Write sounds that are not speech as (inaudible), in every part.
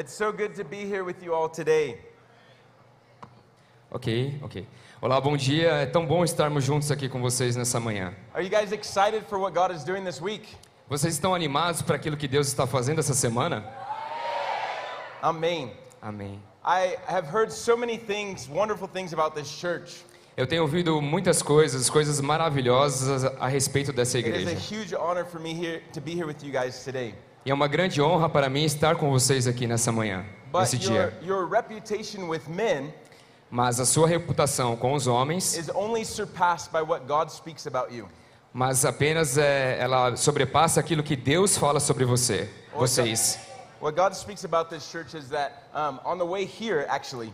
It's so good to be here with you all today. Ok, ok. Olá, bom dia. É tão bom estarmos juntos aqui com vocês nessa manhã. Are you guys excited for what God is doing this week? Vocês estão animados para aquilo que Deus está fazendo essa semana? Amen. Amém. I have heard so many things, wonderful things about this church. Eu tenho ouvido muitas coisas, coisas maravilhosas a, respeito dessa It is a igreja. huge honor for me here to be here with you guys today. E é uma grande honra para mim estar com vocês aqui nessa manhã, But nesse your, dia. your reputation with men Mas a sua reputação com os homens, is only surpassed by what God speaks about you. mas apenas é, ela sobrepassa aquilo que Deus fala sobre você, vocês. What God speaks about this church is that um, on the way here, actually,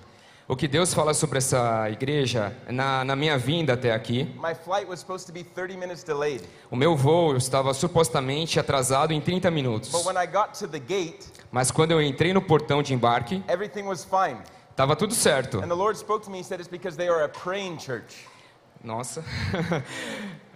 O que Deus fala sobre essa igreja, na, na minha vinda até aqui, my flight was supposed to be 30 minutes delayed. o meu voo estava supostamente atrasado em 30 minutos. But when I got to the gate, Mas quando eu entrei no portão de embarque, everything was fine. estava tudo certo. And the Lord spoke to me, He said, It's because they are a praying church. Nossa. (laughs)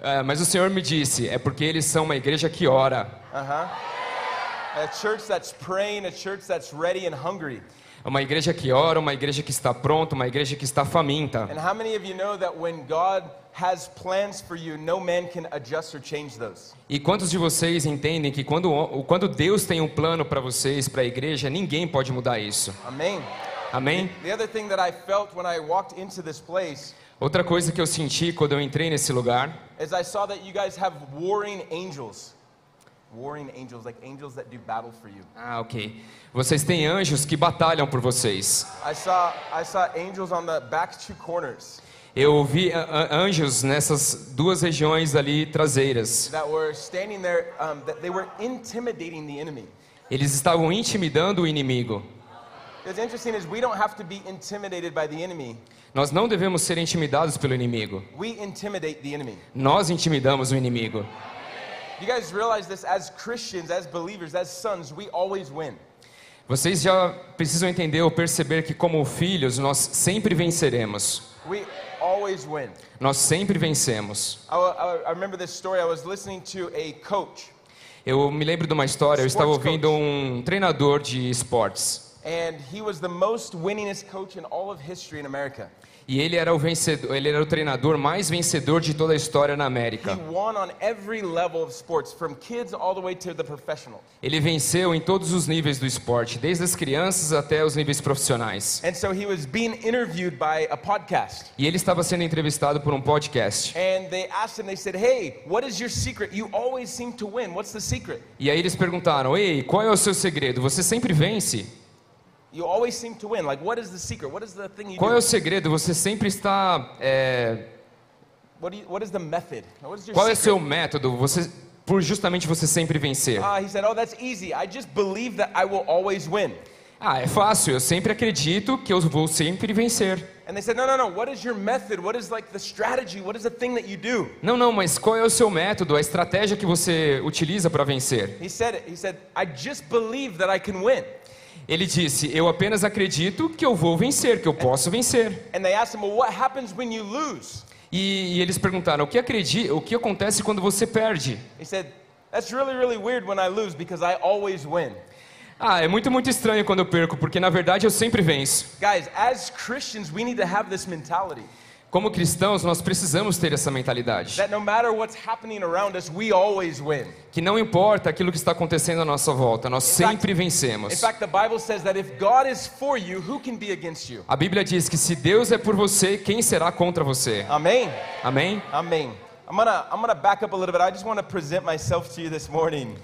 É, mas o Senhor me disse, é porque eles são uma igreja que ora. A church that's praying, a church that's ready and hungry. É uma igreja que ora, uma igreja que está pronta, uma igreja que está faminta. And how many of you know that when God has plans for you, no man can adjust or change those? E quantos de vocês entendem que quando, quando Deus tem um plano para vocês, para a igreja, ninguém pode mudar isso? Amen. Amém? The other thing that I felt when I walked into this place Outra coisa que eu senti quando eu entrei nesse lugar is I saw that you guys have warring angels. Warring angels, like angels that do battle for you. Ah, ok. Vocês têm anjos que batalham por vocês. I saw I saw angels on the back two corners Eu vi anjos nessas duas regiões ali traseiras. that were standing there, um, that they were intimidating the enemy. Eles estavam intimidando o inimigo. What's interesting is we don't have to be intimidated by the enemy. Nós não devemos ser intimidados pelo inimigo. We intimidate the enemy. Nós intimidamos o inimigo. You guys realize this as Christians, as believers, as sons, we always win. Vocês já precisam entender ou perceber que, como filhos, nós sempre venceremos. We always win. Nós sempre vencemos. I, I- I remember this story. I was listening to a coach, Eu me lembro de uma história. Eu estava ouvindo um treinador de esportes. and he was the most winningest coach in all of history in America. E ele era o vencedor, ele era o treinador mais vencedor de toda a história na He América. won on every level of sports, from kids all the way to the professional. Ele venceu em todos os níveis do esporte, desde as crianças até os níveis profissionais. And so he was being interviewed by a podcast. E ele estava sendo entrevistado por um podcast. And they asked him, they said, Hey, what is your secret? You always seem to win. What's the secret? E aí eles perguntaram: "Ei, qual é o seu segredo? Você sempre vence? You always seem to win. Like, what is the secret? What is the thing you Qual é do? o segredo? Você sempre está é, What, you, what is the method? What is your Qual é o secret? seu método? Você por justamente você sempre vencer? Ah, he said, Oh, that's easy. I just believe that I will always win. Ah, é fácil. Eu sempre acredito que eu vou sempre vencer. And they said, No, no, no. What is your method? What is like the strategy? What is the thing that you do? Não, não, mas qual é o seu método, a estratégia que você utiliza para vencer? He said it. He said, I just believe that I can win. Ele disse: Eu apenas acredito que eu vou vencer, que eu posso vencer. And they asked him, Well, what happens when you lose? E, e eles perguntaram: o que, acredi o que acontece quando você perde? He said, That's really, really weird when I lose because I always win. Ah, é muito, muito estranho quando eu perco, porque na verdade eu sempre venço. Guys, as Christians, we need to have this mentality Como cristãos, nós precisamos ter essa mentalidade. that no matter what's happening around us, we always win. Que não importa aquilo que está acontecendo à nossa volta, nós sempre vencemos. fact, the Bible says that if God is for you, who can be against you? A Bíblia diz que se Deus é por você, quem será contra você? Amen. Amém? Amen. I'm gonna I'm gonna back up a little bit. I just want to present myself to you this morning.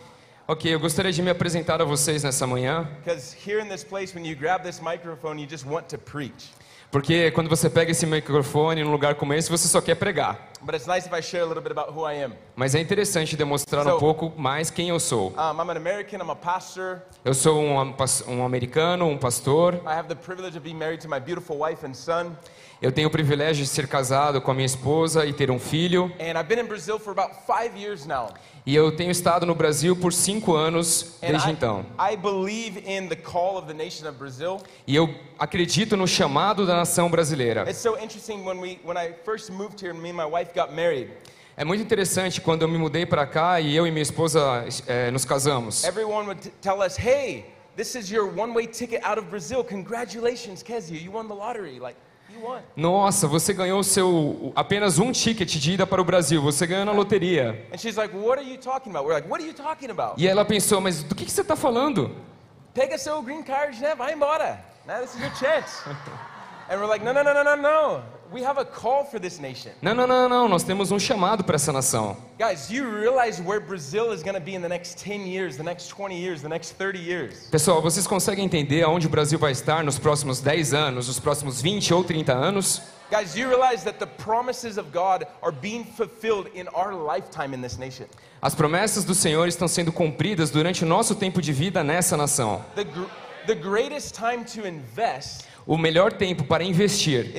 Ok, eu gostaria de me apresentar a vocês nessa manhã, Because here in this place, when you grab this microphone, you just want to preach. Porque quando você pega esse microfone num lugar como esse, você só quer pregar. But it's nice if I share a little bit about who I am. Mas é interessante demonstrar So- um pouco mais quem eu sou. Um, I'm an American. I'm a pastor. Eu sou um, um americano, um pastor. I have the privilege of being married to my beautiful wife and son. Eu tenho o privilégio de ser casado com a minha esposa e ter um filho. And I've been in Brazil for about five years now. E eu tenho estado no Brasil por cinco anos desde I, então. I believe in the call of the nation of Brazil. E eu acredito no chamado da nação brasileira. It's so interesting when we when I first moved here and me and my wife got married. É muito interessante quando eu me mudei para cá e eu e minha esposa eh, nos casamos. Everyone would tell us, "Hey, this is your one-way ticket out of Brazil. Congratulations, Kezia, you won the lottery. Like, you won. Nossa, você ganhou seu apenas um ticket de ida para o Brasil. Você ganhou na loteria. And she's like, what are you talking about? We're like, what are you talking about? E ela pensou, mas do que, que você está falando? Pega seu green card, né? Vai embora. Now this is your chance. (laughs) and we're like, no, no, no, no, no, no. We have a call for this nation. Não, não, não, não. Nós temos um chamado para essa nação. Guys, you realize where Brazil is going to be in the next 10 years, the next 20 years, the next 30 years? Pessoal, vocês conseguem entender aonde o Brasil vai estar nos próximos 10 anos, nos próximos 20 ou 30 anos? Guys, you realize that the promises of God are being fulfilled in our lifetime in this nation? As promessas do Senhor estão sendo cumpridas durante o nosso tempo de vida nessa nação. The, the greatest time to invest O melhor tempo para investir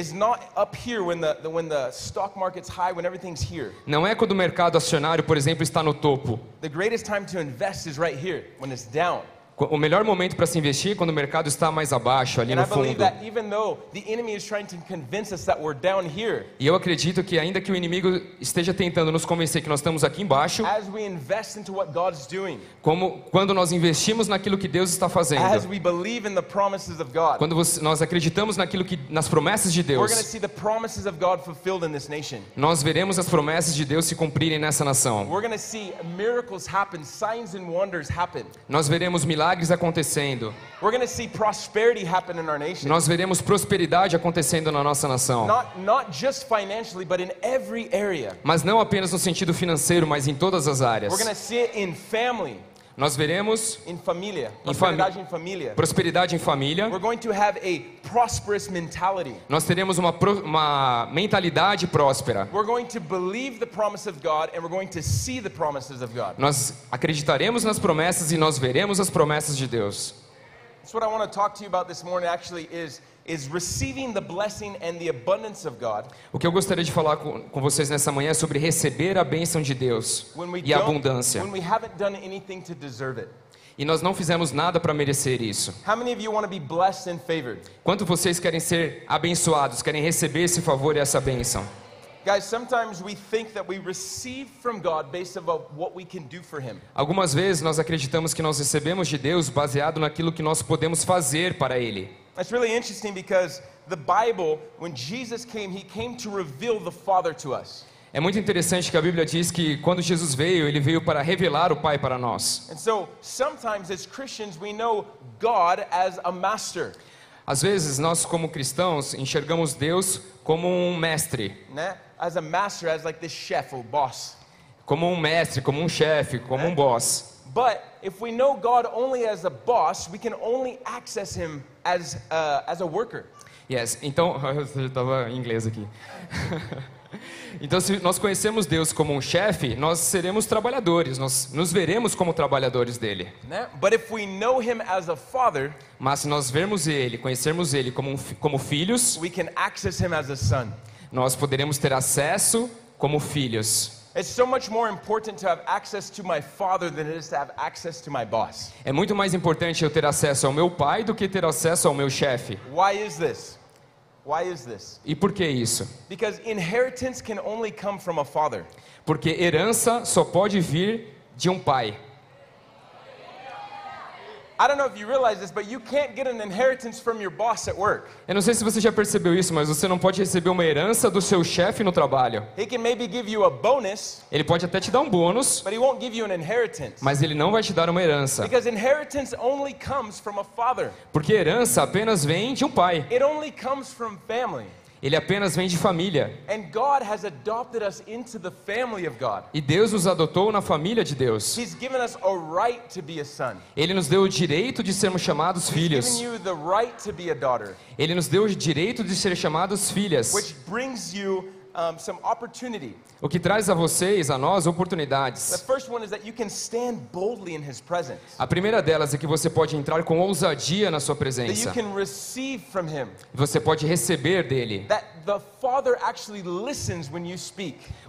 não é quando o mercado acionário, por exemplo, está no topo. O melhor momento para se investir é quando o mercado está mais abaixo, ali no fundo. E eu acredito que ainda que o inimigo esteja tentando nos convencer que nós estamos aqui embaixo, as we invest into what God's doing, como quando nós investimos naquilo que Deus está fazendo, we believe in the promises of God, quando nós acreditamos naquilo que nas promessas de we're going to Deus, see the promises of God fulfilled in this nation. nós veremos as promessas de Deus se cumprirem nessa nação. Nós veremos milagres acontecendo. We're going to see prosperity happen in our nation. Nós veremos prosperidade acontecendo na nossa nação. Not, not just financially, but in every area. Mas não apenas no sentido financeiro, mas em todas as áreas. We're going to see it in family, Nós veremos in familia, Em fami- prosperidade em família. prosperidade em família. We're going to have a prosperous mentality. Nós teremos uma, pro- uma mentalidade próspera. We're going to believe the promise of God and we're going to see the promises of God. Nós acreditaremos nas promessas e nós veremos as promessas de Deus. That's what I want to talk to you about this morning actually is is receiving the blessing and the abundance of God O que eu gostaria de falar com, com vocês nessa manhã é sobre receber a bênção de Deus e a abundância. when we haven't done anything to deserve it. E nós não fizemos nada para merecer isso. Quanto vocês querem ser abençoados, querem receber esse favor e essa bênção? Algumas vezes nós acreditamos que nós recebemos de Deus baseado naquilo que nós podemos fazer para Ele. That's really interesting because the Bible, when Jesus came, he came to reveal the Father to us. É muito interessante que a Bíblia diz que quando Jesus veio, ele veio para revelar o Pai para nós. And so sometimes as Christians, we know God as a master. Às vezes nós como cristãos enxergamos Deus como um mestre, né? As a master, as like this chef or boss. como um mestre, como um chefe, como um boss. But if we know God only as a boss, we can only access him as, uh, as a worker. Yes. Então, (laughs) eu estava em inglês aqui. (laughs) Então, se nós conhecemos Deus como um chefe, nós seremos trabalhadores, nós nos veremos como trabalhadores dele. né? But if we know him as a father, Mas se nós vermos ele, conhecermos ele como, um como filhos, we can access him as a son. nós poderemos ter acesso como filhos. It's so much more important to have access to my father than it is to have access to my boss. É muito mais importante eu ter acesso ao meu pai do que ter acesso ao meu chefe. Why is this? Why is this? E por que isso? Because inheritance can only come from a father. Porque herança só pode vir de um pai. I don't know if you realize this, but you can't get an inheritance from your boss at work. Eu não sei se você já percebeu isso, mas você não pode receber uma herança do seu chefe no trabalho. He can maybe give you a bonus, Ele pode até te dar um bônus, but he won't give you an inheritance. mas ele não vai te dar uma herança. Because inheritance only comes from a father. Porque herança apenas vem de um pai. It only comes from family. Ele apenas vem de família. And God has adopted us into the family of God. E Deus nos adotou na família de Deus. Ele nos deu o direito de sermos chamados filhos. Ele nos deu o direito de ser chamados filhas. which brings you um, some opportunity. O que traz a vocês, a nós, The oportunidades. A primeira delas é que você pode entrar com ousadia na sua presença. Você pode receber dele.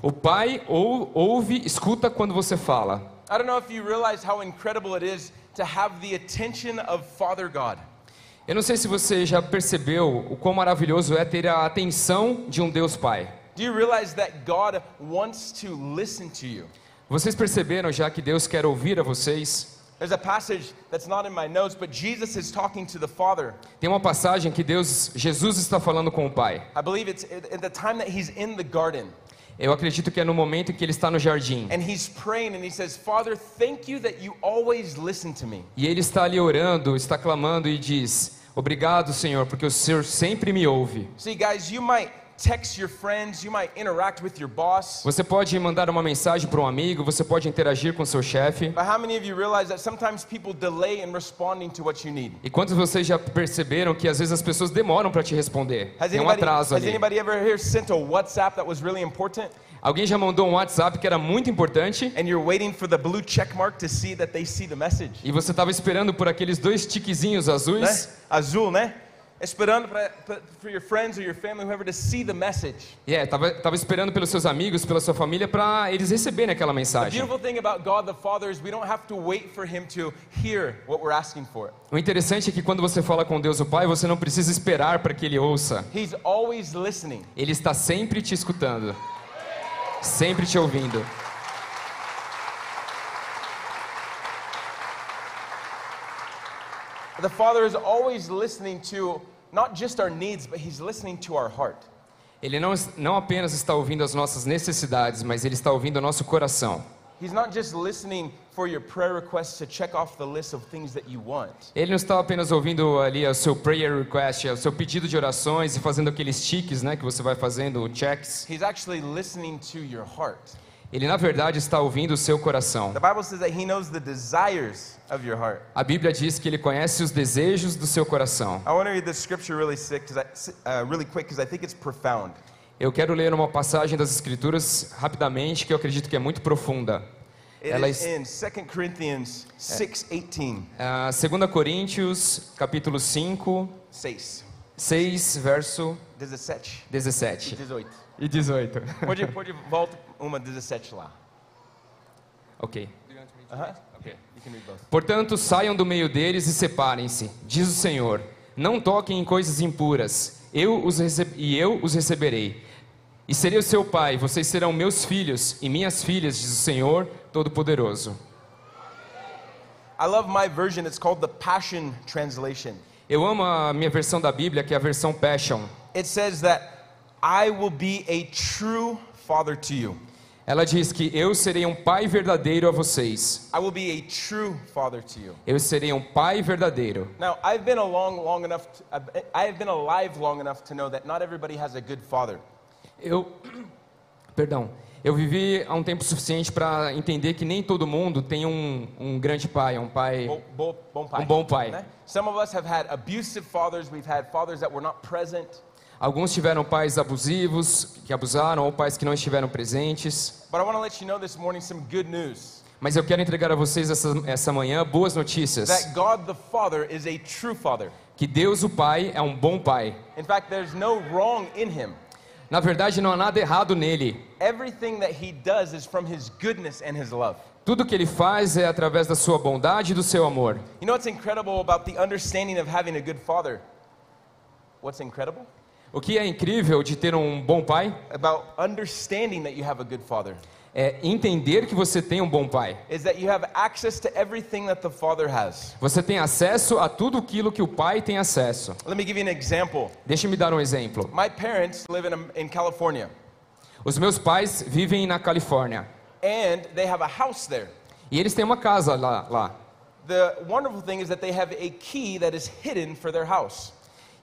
O Pai ou, ouve, escuta quando você fala. I don't know if you realize how incredible it is to have the attention of Father God. Eu não sei se você já percebeu o quão maravilhoso é ter a atenção de um Deus Pai. Do you realize that God wants to listen to you? Vocês perceberam já que Deus quer ouvir a vocês? There's a passage that's not in my notes, but Jesus is talking to the Father. Tem uma passagem que Deus, Jesus está falando com o Pai. I believe it's at the time that he's in the garden Eu acredito que é no momento em que ele está no jardim. and he's praying and he says, Father, thank you that you always listen to me. E ele está ali orando, está clamando e diz: Obrigado, Senhor, porque o Senhor sempre me ouve. See, guys, you might text your friends, you might interact with your boss. Você pode mandar uma mensagem para um amigo, você pode interagir com seu chefe. But how many of you realize that sometimes people delay in responding to what you need? E quantos de vocês já perceberam que às vezes as pessoas demoram para te responder? Has Tem um anybody, atraso has ali. anybody ever here sent a WhatsApp that was really important Alguém já mandou um WhatsApp que era muito importante and you're waiting for the blue check mark to see that they see the message? e você estava esperando por aqueles dois tiquezinhos Né? azuis? Azul, né? Esperando para your friends or your family, whoever, to see the message. É, tava, tava esperando pelos seus amigos, pela sua família, para eles receberem aquela The mensagem. beautiful thing about God the Father is we don't have to wait for Him to hear what we're asking for. O interessante é que quando você fala com Deus o Pai, você não precisa esperar para que Ele ouça. He's always listening. Ele está sempre te escutando, sempre te ouvindo. The Father is always listening to not just our needs, but He's listening to our heart. Ele não, não apenas está ouvindo as nossas necessidades, mas Ele está ouvindo o nosso coração. He's not just listening for your prayer requests to check off the list of things that you want. Ele não está apenas ouvindo ali o seu prayer request, o seu pedido de orações e fazendo aqueles tiques, né, que você vai fazendo, checks. He's actually listening to your heart. Ele na verdade está ouvindo o seu coração. The Bible says that He knows the desires of your heart. A Bíblia diz que ele conhece os desejos do seu coração. I want to read this scripture really sick, cause I, uh, really quick, because I think it's profound. Eu quero ler uma passagem das Escrituras rapidamente que eu acredito que é muito profunda. It Ela is es- in 2 Corinthians 6:18. Ah, 2 Coríntios, capítulo 5, 6. 6, verso 17. 17 18. e 18. Pode, pode volta uma 17 lá. ok. Okay, read both. Portanto, saiam do meio deles e separem-se, diz o Senhor. Não toquem em coisas impuras, eu os e eu os receberei. E serei o seu pai, vocês serão meus filhos e minhas filhas, diz o Senhor Todo-Poderoso. I love my version. It's called the Passion Translation. Eu amo a minha versão da Bíblia, que é a versão Passion. It says that I will be a true father to you. Ela diz que eu serei um pai verdadeiro a vocês. I will be a true father to you. Eu serei um pai verdadeiro. Now, I've been along long enough. To, I've- I have been alive long enough to know that not everybody has a good father. Eu, (clears throat) perdão, eu vivi há um tempo suficiente para entender que nem todo mundo tem um, um grande pai, um pai. Bo, bo, bom pai. Um bom pai. né? Some of us have had abusive fathers. We've had fathers that were not present. Alguns tiveram pais abusivos, que abusaram, ou pais que não estiveram presentes. But I want to let you know this morning some good news. Mas eu quero entregar a vocês essa, essa manhã boas notícias. That God the Father is a true father. Que Deus, o Pai, é um bom pai. In fact, there's no wrong in him. Na verdade, não há nada errado nele. Everything that he does is from his goodness and his love. Tudo que ele faz é através da sua bondade e do seu amor. You know what's incredible about the understanding of having a good father? What's incredible? O que é incrível de ter um bom pai About understanding that you have a good father é entender que você tem um bom pai. is that you have access to everything that the father has. Você tem acesso a tudo aquilo que o pai tem acesso. Let me give you an example. Deixa-me dar um exemplo. My parents live in, in California, Os meus pais vivem na Califórnia and they have a house there. e eles têm uma casa lá. lá. The wonderful thing is that they have a key that is hidden for their house.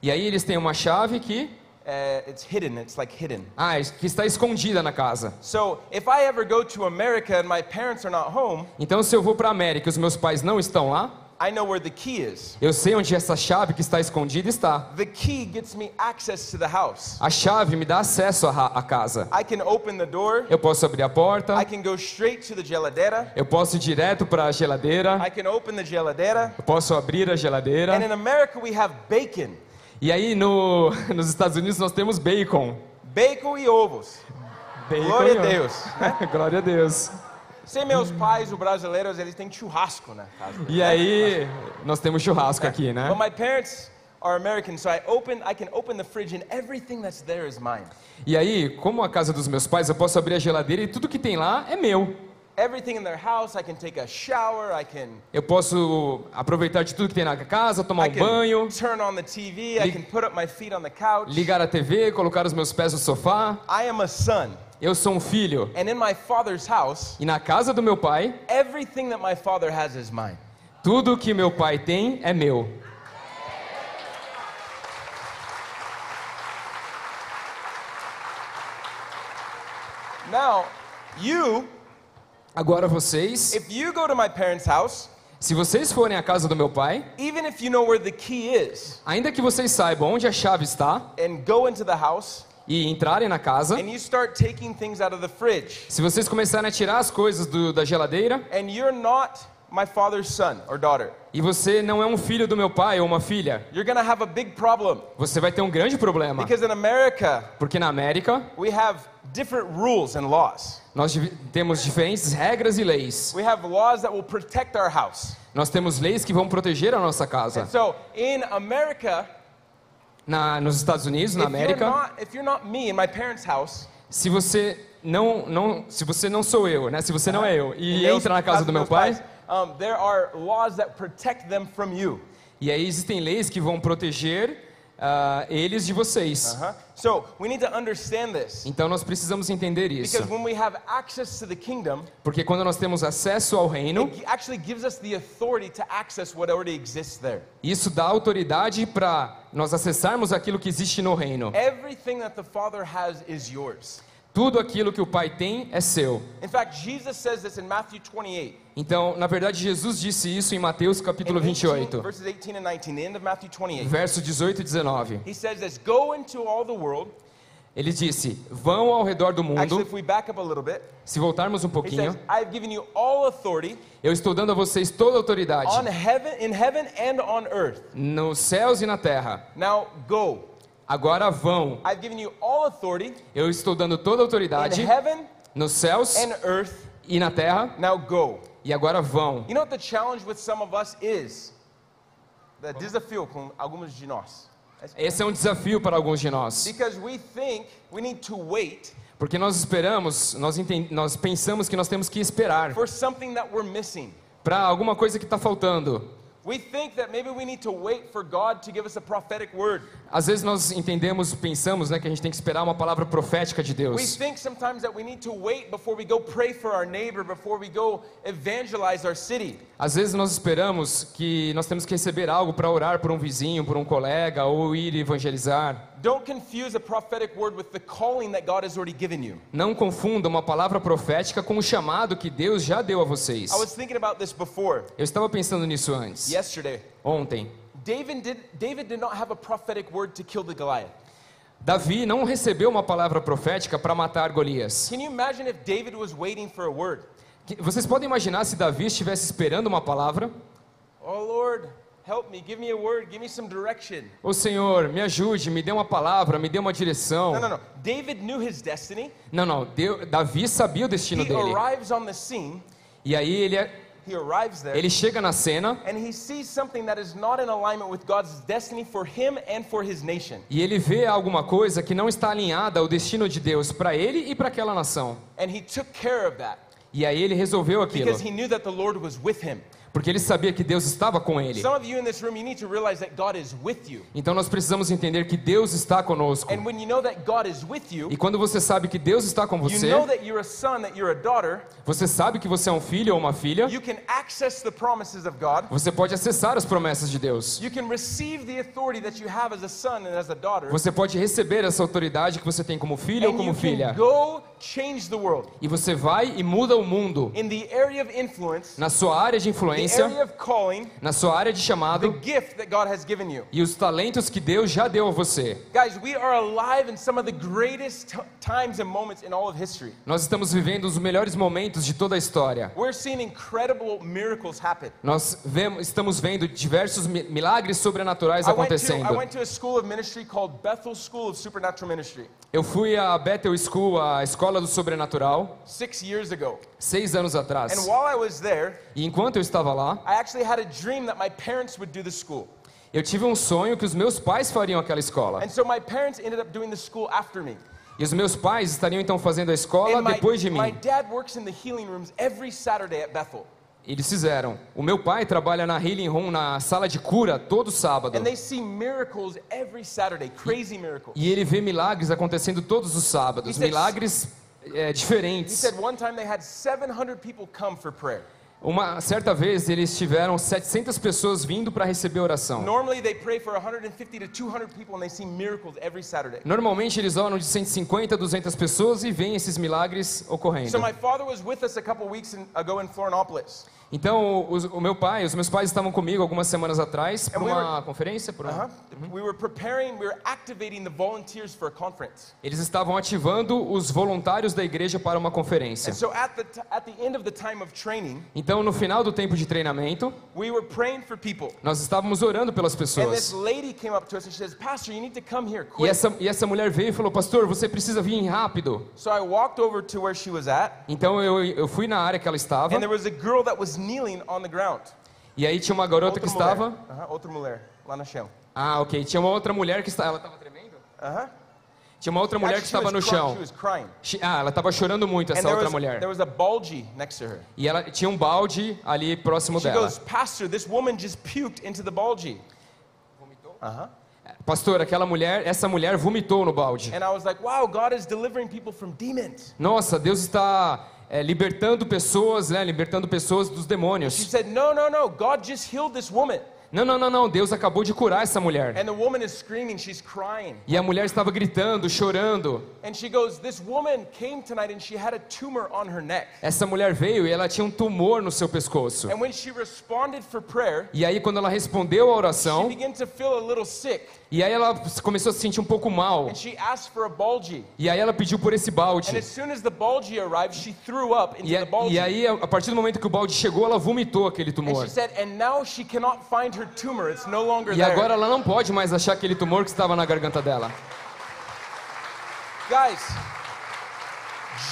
E aí eles têm uma chave que, Uh, it's hidden, it's like hidden. ah, que está escondida na casa. So if I ever go to America and my parents are not home, Então, se eu vou para a América e os meus pais não estão lá, I know where the key is. eu sei onde essa chave que está escondida está. The key gets me access to the house. A chave me dá acesso à, casa. I can open the door. Eu posso abrir a porta, I can go straight to the geladeira. eu posso ir direto para a geladeira, I can open the geladeira. eu posso abrir a geladeira. And in America, we have bacon. E aí no, (laughs) nos Estados Unidos nós temos bacon. Bacon e ovos. Bacon Glória e a. Deus. (laughs) Glória a Deus. Sem meus pais, os brasileiros, eles têm churrasco na casa. E aí nós temos churrasco aqui, né? But my parents are American, so I open, I can open the fridge and everything that's there is mine. E aí, como a casa dos meus pais, eu posso abrir a geladeira e tudo que tem lá é meu. Everything in their house. I can take a shower. I can, Eu posso aproveitar de tudo que tem na casa, tomar I um can banho, turn on the TV. I Li- can put up my feet on the couch. ligar a TV, colocar os meus pés no sofá. I am a son. Eu sou um filho. And in my father's house, E na casa do meu pai, everything that my father has is mine. tudo que meu pai tem é meu. Now, you, Agora vocês, if you go to my parents' house, se vocês forem à casa do meu pai, even if you know where the key is, ainda que vocês saibam onde a chave está and go into the house, e entrarem na casa, and you start taking things out of the fridge, se vocês começarem a tirar as coisas do- da geladeira and you're not my father's son or daughter, e você não é um filho do meu pai ou uma filha, you're gonna have a big problem. você vai ter um grande problema. Because in America, Porque na América, we have different rules and laws. nós temos diferentes regras e leis. We have laws that will protect our house. Nós temos leis que vão proteger a nossa casa. And so in America, Na, nos Estados Unidos, na América, not, if you're not me in my parents' house, se você não, não, se você não sou eu, né? Se você não é eu e entra na casa do meu pai, pais, um, there are laws that protect them from you. e aí existem leis que vão proteger ah, eles de vocês. Uh-huh. So we need to understand this. Então nós precisamos entender isso, Because when we have access to the kingdom, porque quando nós temos acesso ao reino, it actually gives us the authority to access what already exists there. isso dá autoridade para nós acessarmos aquilo que existe no reino. Everything that the Father has is yours. Tudo aquilo que o pai tem é seu. In fact, Jesus says this in Matthew 28. Então, na verdade, Jesus disse isso em Mateus capítulo in 18 28, verses 18 and 19, the end of Matthew 28. verso 18 e 19. He says this, go into all the world. Ele disse: Vão ao redor do Actually, mundo. if we back up a little bit, Se voltarmos um pouquinho, says, I've given you all authority eu estou dando a vocês toda a autoridade on heaven, in heaven and on earth. nos céus e na terra. Now go. Agora vão. I've given you all authority Eu estou dando toda a in autoridade heaven nos céus and earth. e na terra. Now go. E agora vão. You know what the challenge with some of us is? The desafio com alguns de nós. Esse é um desafio para alguns de nós. Because we think we need to wait Porque nós esperamos, nós, nós pensamos que nós temos que esperar for something that we're missing. para alguma coisa que está faltando. We we. Às vezes nós entendemos, pensamos né, que a gente tem que esperar uma palavra profética de We Deus. think sometimes that we need to wait before we go pray for our neighbor, before we go evangelize our city. Às vezes nós esperamos que nós temos que receber algo para orar por um vizinho, por um colega ou ir evangelizar. Não confunda uma palavra profética com o chamado que Deus já deu a vocês. I was thinking about this before, Eu estava pensando nisso antes, yesterday. ontem. David did, David did not have a prophetic word to kill the Goliath. Davi não recebeu uma palavra profética para matar Golias. Can you imagine if David was waiting for a word? Vocês podem imaginar se Davi estivesse esperando uma palavra? Oh Lord, help me, give me a word, give me some direction. Ô Senhor, me ajude, me dê uma palavra, me dê uma direção. No, no, no. David knew his destiny. Não, não, Davi sabia o destino He dele. arrives on the scene, E aí ele, he arrives there, ele chega na cena and he sees something that is not in alignment with God's destiny for him and for his nation. e ele vê alguma coisa que não está alinhada ao destino de Deus para ele e para aquela nação. And he took care of that E aí ele resolveu aquilo, porque ele sabia que Deus estava com ele. Então nós precisamos entender que Deus está conosco. And when you know that God is with you, E quando você sabe que Deus está com you você, você sabe que você é um filho ou uma filha, you can access the promises of God. você pode acessar as promessas de Deus. Você pode receber essa autoridade que você tem como filho ou como filha. E você vai e muda o mundo na sua área de influência, calling, na sua área de chamado e os talentos que Deus já deu a você. Guys. Nós estamos vivendo os melhores momentos de toda a história. Nós vemos, estamos vendo diversos mi- milagres sobrenaturais acontecendo. Eu fui à Bethel School, a escola do sobrenatural. Seis anos atrás. And while I was there, E enquanto eu estava lá, I actually had a dream that my parents would do the school. eu tive um sonho que os meus pais fariam aquela escola. And so my parents ended up doing the school after me. E os meus pais estariam então fazendo a escola my, depois de my mim. dad works in the healing rooms every Saturday at Bethel. Eles fizeram. O meu pai trabalha na Healing Room, na sala de cura, todo sábado. And they see miracles every Saturday, crazy miracles. E ele vê milagres acontecendo todos os sábados. Milagres é, He said one time they had 700 people come for prayer. Uma certa vez eles tiveram 700 pessoas vindo para receber oração. Normally they pray for 150 to 200 people and they see miracles every Saturday. Normalmente eles oram de 150 a 200 pessoas e veem esses milagres ocorrendo. Então os- o meu pai, os meus pais estavam comigo algumas semanas atrás para uma conferência. por Uh-huh. Conference. Eles estavam ativando os voluntários da igreja para uma conferência. And so at the, t- at the end of the time of training, Então no final do tempo de treinamento, we were praying for people. nós estávamos orando pelas And this pessoas. lady came up to us and she says, Pastor, you need to come here E essa, e essa mulher veio e falou: Pastor, você precisa vir rápido. So I walked over to where she was at, Então eu, eu fui na área que ela estava. and there was a girl that was kneeling on the ground. E aí tinha uma garota que Outra mulher. estava. Uh-huh, outra mulher, lá no chão. Ah, ok. Tinha uma outra mulher que estava. Ela estava tremendo? Uh-huh. Tinha uma outra mulher que she estava no chão. She Ah, ela estava chorando muito, essa outra mulher. E ela tinha um balde ali próximo She dela. Pastor, this woman just puked into the bulgy. Uh-huh. Pastor, aquela mulher, essa mulher vomitou no balde. And I was like, wow, God is delivering people from demons. Nossa, Deus está é, libertando pessoas, né? Libertando pessoas dos She demônios. said, no, no, no, God just healed this woman. Não, não, não, não. Deus acabou de curar essa mulher. And the woman is screaming, she's crying. E a mulher estava gritando, chorando. And she goes, this woman came tonight and she had a tumor on her neck. Essa mulher veio e ela tinha um tumor no seu pescoço. And when she responded for prayer, E aí quando ela respondeu a she oração, e aí ela começou a se sentir um pouco mal. And she asked for a bulgy. E aí ela pediu por esse balde. E, a- e aí, a partir do momento que o balde chegou, ela vomitou aquele tumor. E agora ela não pode mais achar aquele tumor que estava na garganta dela. Guys,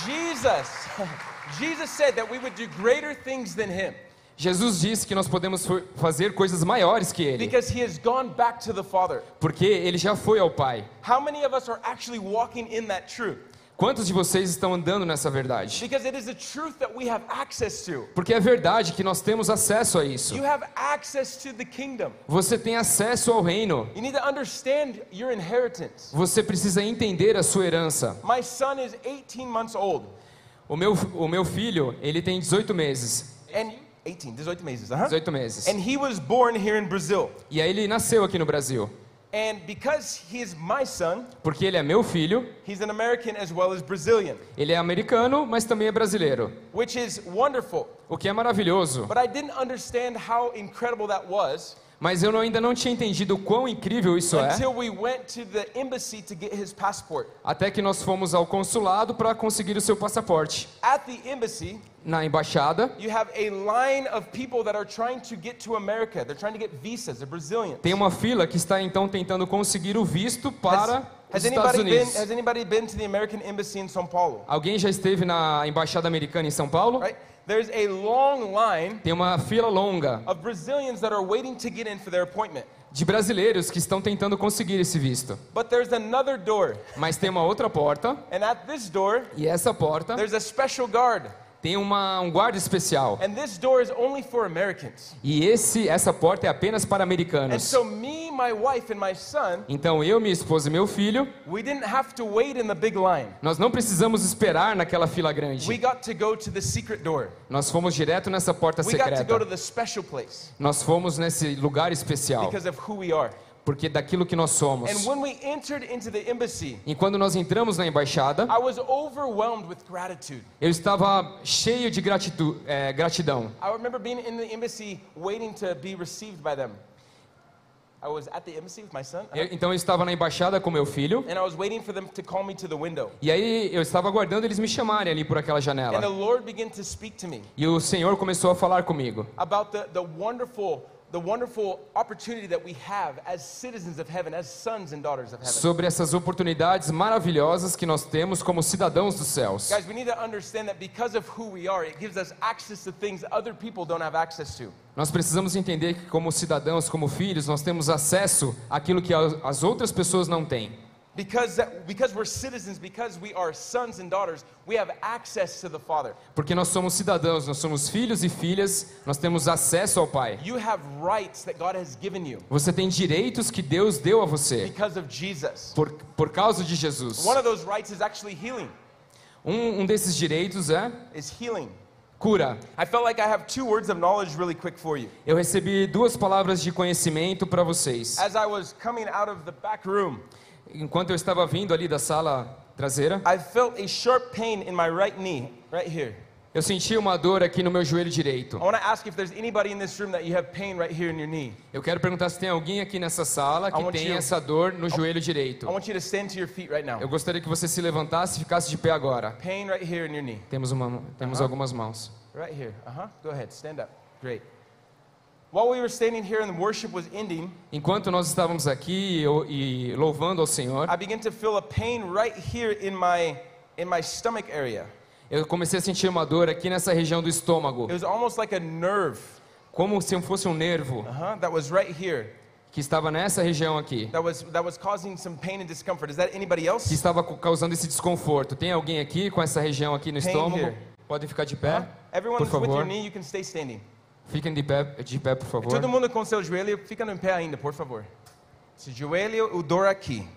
Jesus, (laughs) Jesus said that we would do greater things than him Jesus disse que nós podemos fa- fazer coisas maiores que ele, because he has gone back to the Father. porque ele já foi ao Pai. How many of us are actually walking in that truth? Quantos de vocês estão andando nessa verdade? Because it is a truth that we have access to. Porque é verdade que nós temos acesso a isso. You have access to the kingdom. Você tem acesso ao reino. You need to understand your inheritance. Você precisa entender a sua herança. My son is 18 months old. O meu, o meu filho, ele tem 18 meses. And 18, 18 meses, uh-huh. 18 meses. And he was born here in Brazil. E aí ele nasceu aqui no Brasil. And because he is my son, Porque ele é meu filho, he's an American as well as Brazilian, ele é americano, mas também é brasileiro. which is wonderful. O que é maravilhoso. But I didn't understand how incredible that was Mas eu ainda não tinha entendido o quão incrível isso é, até que nós fomos ao consulado para conseguir o seu passaporte. At the embassy, Na embaixada, you have a line of people that are trying to get to America. They're trying to get visas. They're Brazilian. tem uma fila que está então tentando conseguir o visto para Has os Estados anybody been Unidos. has anybody been to the American embassy in São Paulo? Alguém já esteve na embaixada americana em São Paulo? Right? There's a long line Tem uma fila longa of Brazilians that are waiting to get in for their appointment. de brasileiros que estão tentando conseguir esse visto. But there's another door. Mas tem uma outra porta, And at this door, e essa porta there's a special guard. Tem uma, um guarda especial. And this door is only for Americans. E esse, essa porta é apenas para And americanos. so me, my wife, and my son, Então eu, minha esposa e meu filho, we didn't have to wait in the big line. nós não precisamos esperar naquela fila We grande. got to go to the secret door. Nós fomos direto nessa porta We got to go to secreta. the special place Nós fomos nesse lugar especial, because of who we are. Porque daquilo que nós somos. And when we entered into the embassy, E quando nós entramos na embaixada, I was overwhelmed with gratitude. eu estava cheio de gratitu- é, gratidão. I remember being in the embassy waiting to be received by them. I was at the embassy with my son, Eu- então eu estava na embaixada com meu filho, and I was waiting for them to call me to the window. e aí eu estava aguardando eles me chamarem ali por aquela And the janela. Lord began to speak to me E o Senhor começou a falar comigo about the, the wonderful the wonderful opportunity that we have as citizens of heaven, as sons and daughters of heaven. sobre essas oportunidades maravilhosas que nós temos como cidadãos dos céus. Guys, we need to understand that because of who we are, it gives us access to things other people don't have access to. Nós precisamos entender que como cidadãos, como filhos, nós temos acesso àquilo que as as outras pessoas não têm. Because, that, because we're citizens, because we are sons and daughters, we have access to the Father. Porque nós somos cidadãos, nós somos filhos e filhas, nós temos acesso ao Pai. You have rights that God has given you Você tem direitos que Deus deu a você because of Jesus. por, por causa de Jesus. One of those rights is actually healing. Um, um desses direitos é Is healing. cura. I felt like I have two words of knowledge really quick for you. Eu recebi duas palavras de conhecimento para vocês. As I was coming out of the back room, Enquanto eu estava vindo ali da sala traseira, I felt a sharp pain in my right knee, right here. eu senti uma dor aqui no meu joelho direito. I want to ask if there's anybody in this room that you have pain right here in your knee. Eu quero perguntar se tem alguém aqui nessa sala que tem you- essa dor no joelho I direito. want you to to right. Eu gostaria que você se levantasse e ficasse de pé agora. Right. Temos, uma, temos Uh-huh. algumas mãos. Right here. Uh huh. Go ahead. Stand up. Great. Enquanto nós estávamos aqui e, e louvando ao Senhor, I began to feel a pain right here in my in my stomach area. eu comecei a sentir uma dor aqui nessa região do estômago, It was almost like a nerve. como se fosse um nervo Uh huh. That was right here. que estava nessa região aqui, That was that was causing some pain and discomfort. Is that anybody else? que estava causando esse desconforto. Tem alguém aqui com essa região aqui no Pain estômago? here. Podem ficar de Huh? pé, por that's with your favor. knee, Fiquem de pé, de pé, por favor. Todo mundo com seu joelho, fica em pé ainda, por favor. Esse joelho, o dor aqui.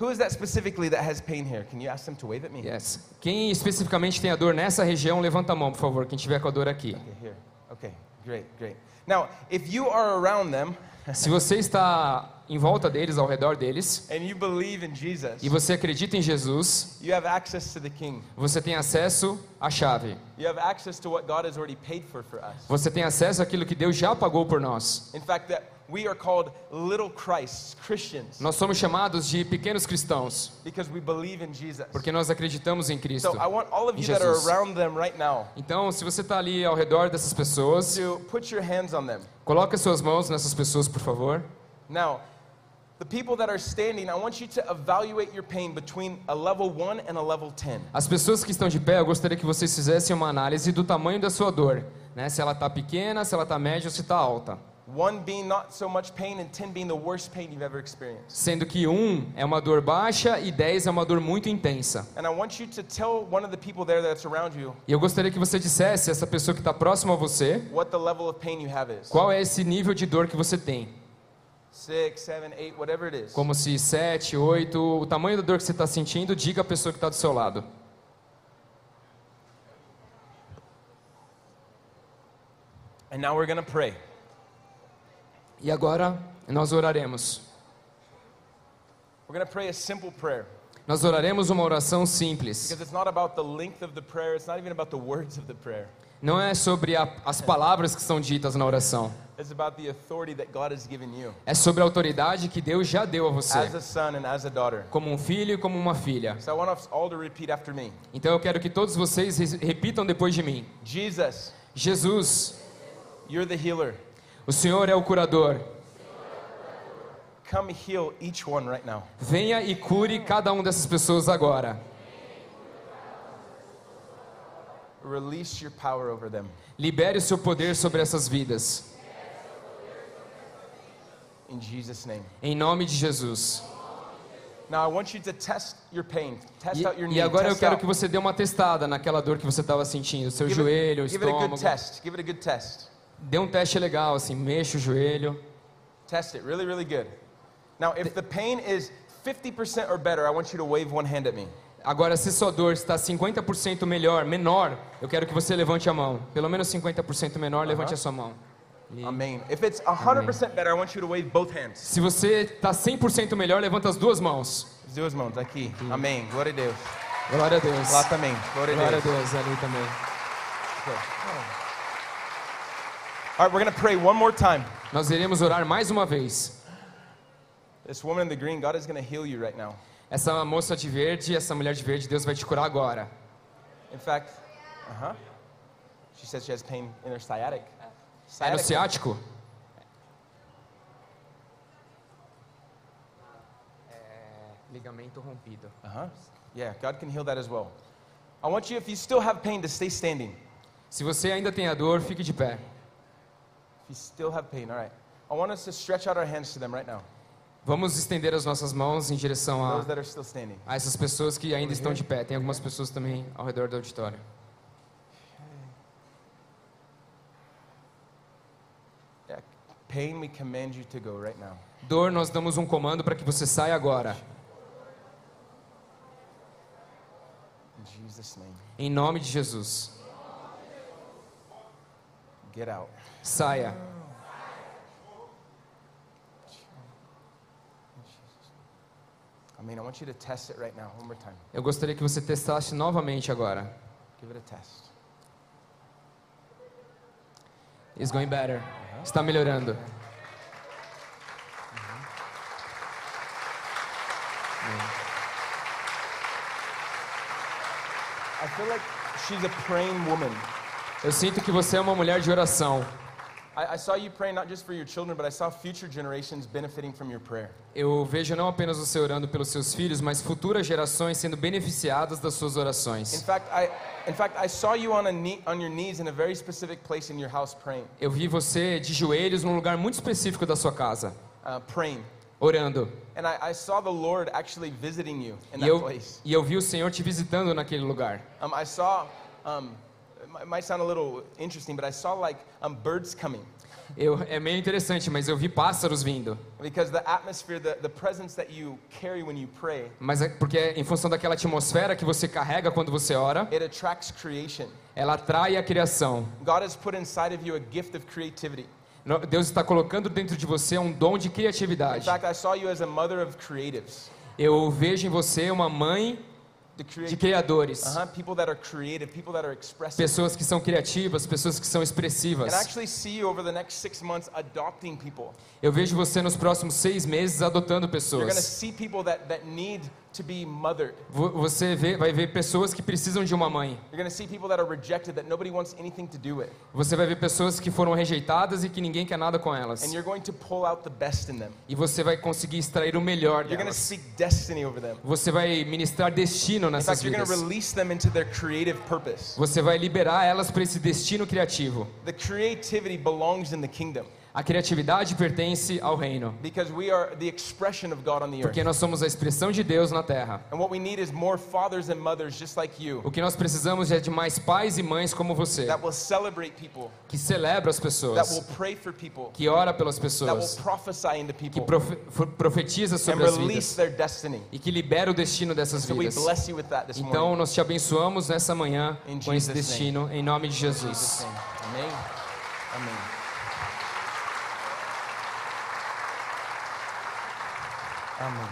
Who is that specifically that has pain here? Can you ask them to wave at me? Yes. Quem especificamente tem a dor nessa região, levanta a mão, por favor. Quem tiver com a dor aqui. Okay, here. Okay, great, great. Now, if you are around them Se você está em volta deles, ao redor deles, and you believe in Jesus, e você acredita em Jesus, you have access to the King. você tem acesso à chave. You have access to what God has already paid for for us. Você tem acesso àquilo que Deus já pagou por nós. In fact, that we are called little Christs, Christians, Nós somos chamados de pequenos cristãos, because we believe in Jesus. porque nós acreditamos em Cristo. So I want all of you that are around them right now Então, se você está ali ao redor dessas pessoas, to put your hands on them. coloque as suas mãos nessas pessoas, por favor. Now, As pessoas que estão de pé, eu gostaria que vocês fizessem uma análise do tamanho da sua dor, né? Se ela está pequena, se ela está média ou se está alta. 1 being not so much pain and 10 being the worst pain you've ever experienced. Sendo que um é uma dor baixa e 10 é uma dor muito intensa. And I want you to tell one of the people there that's around you E eu gostaria que você dissesse essa pessoa que está próxima a você, what the level of pain you have is. qual é esse nível de dor que você tem. 6, 7, 8, whatever it is. Como se 7, 8, o tamanho da dor que você está sentindo, diga a pessoa que está do seu lado. And now we're to pray. E agora nós oraremos. We're to pray a simple prayer Nós oraremos uma oração simples. because it's not about the length of the prayer, it's not even about the words of the prayer. Não é sobre a, as palavras que são ditas na oração. É sobre a autoridade que Deus já deu a você, as a son and as a daughter. como um filho e como uma filha. So I want us all to repeat after me. Então eu quero que todos vocês re- repitam depois de mim. Jesus, Jesus, you're the healer. o Senhor é o curador. Come heal each one right now. Venha e cure cada um dessas pessoas agora. Release your power over them. Libere o seu poder sobre essas vidas. In Jesus' name. Em nome de Jesus. Now I want you to test your pain. Test E, out your knee. e agora eu quero out. que você dê uma testada naquela dor que você estava sentindo, seu give, joelho, o it, give it a good estômago. test. Give it a good test. Dê um teste legal, assim, mexa o joelho. Test it really, really good. Now, if the pain is 50% or better, I want you to wave one hand at me. Agora, se sua dor está 50% melhor, menor, eu quero que você levante a mão. Pelo menos 50% menor, levante a sua mão. Amen. If it's 100% better, I want you to wave both hands. Se você está 100% melhor, levanta as duas mãos. As duas mãos aqui. Amém. Glória a Deus. Glória a Deus. Lá também. Glória a Glória a Deus. Deus ali também. All right, we're going to pray one more time. Nós iremos orar mais uma vez. This woman in the green, God is going to heal you right now. Essa moça de verde, essa mulher de verde, Deus vai te curar agora. In fact, uh huh. She says she has pain in her sciatic. É no ciático? ligamento rompido. Uh huh. Yeah, God can heal that as well. I want you, if you still have pain, to stay standing. Se você ainda tem a dor, fique de pé. If you still have pain, all right. I want us to stretch out our hands to them right now. Vamos estender as nossas mãos em direção those a, that are still standing. a essas pessoas que ainda estão de pé. Tem algumas pessoas também ao redor do auditório. Yeah. Pain, we command you to go right now. Dor, nós damos um comando para que você saia agora. In Jesus' name. Em nome de Jesus. Get out. Saia. I mean, I want you to test it right now, one more time. Eu gostaria que você testasse novamente agora. Give it a test. It's going better. Está melhorando. I feel like she's a praying woman. Eu sinto que você é uma mulher de oração. I, I saw you praying not just for your children, but I saw future generations benefiting from your prayer. Eu vejo não apenas você orando pelos seus filhos, mas futuras gerações sendo beneficiadas das suas In orações. fact, I, in fact, I saw you on, a knee, on your knees in a very specific place in your house praying, Eu vi você de joelhos num lugar muito específico da sua casa, uh, praying. orando. And I, I saw the Lord actually visiting you in E that eu, place. e eu vi o Senhor te visitando naquele lugar. Um, I saw, um, it might- sound a little interesting, but I saw like um, birds coming. Eu, é meio interessante, mas eu vi pássaros vindo. Because the atmosphere, the, the presence that you carry when you pray, Mas é porque em função daquela atmosfera que você carrega quando você ora, it attracts creation. ela atrai a criação. God has put inside of you a gift of creativity. Deus está colocando dentro de você um dom de In criatividade. fact, I saw you as a mother of creatives. Eu vejo em você uma mãe de criadores. uh-huh, people that are creative, people that are expressive. Pessoas que são criativas, pessoas que são expressivas. Eu vejo você nos próximos seis meses adotando You're pessoas. see people that, that need to be mothered. Vo- Você vê- vai ver pessoas que precisam de uma mãe. You're going to see people that are rejected that nobody wants anything to do with. Você vai ver pessoas que foram rejeitadas e que ninguém quer nada com elas. And you're going to pull out the best in them. E você vai conseguir extrair o melhor You're delas. speak destiny over them. Você vai ministrar destino In nessas fact, you're going to vidas. release them into their creative purpose. Você vai liberar elas para esse destino criativo. The creativity belongs in the kingdom A criatividade pertence ao reino, because we are the expression of God on the earth. porque nós somos a expressão de Deus na terra. O que nós precisamos é de mais pais e mães como você, that will celebrate people, que celebra as pessoas, que ora pelas pessoas, que profe- profetiza sobre as vidas e que libera o destino dessas vidas. Então nós te abençoamos nessa manhã com esse destino em nome de Jesus' Jesus. name. Amen.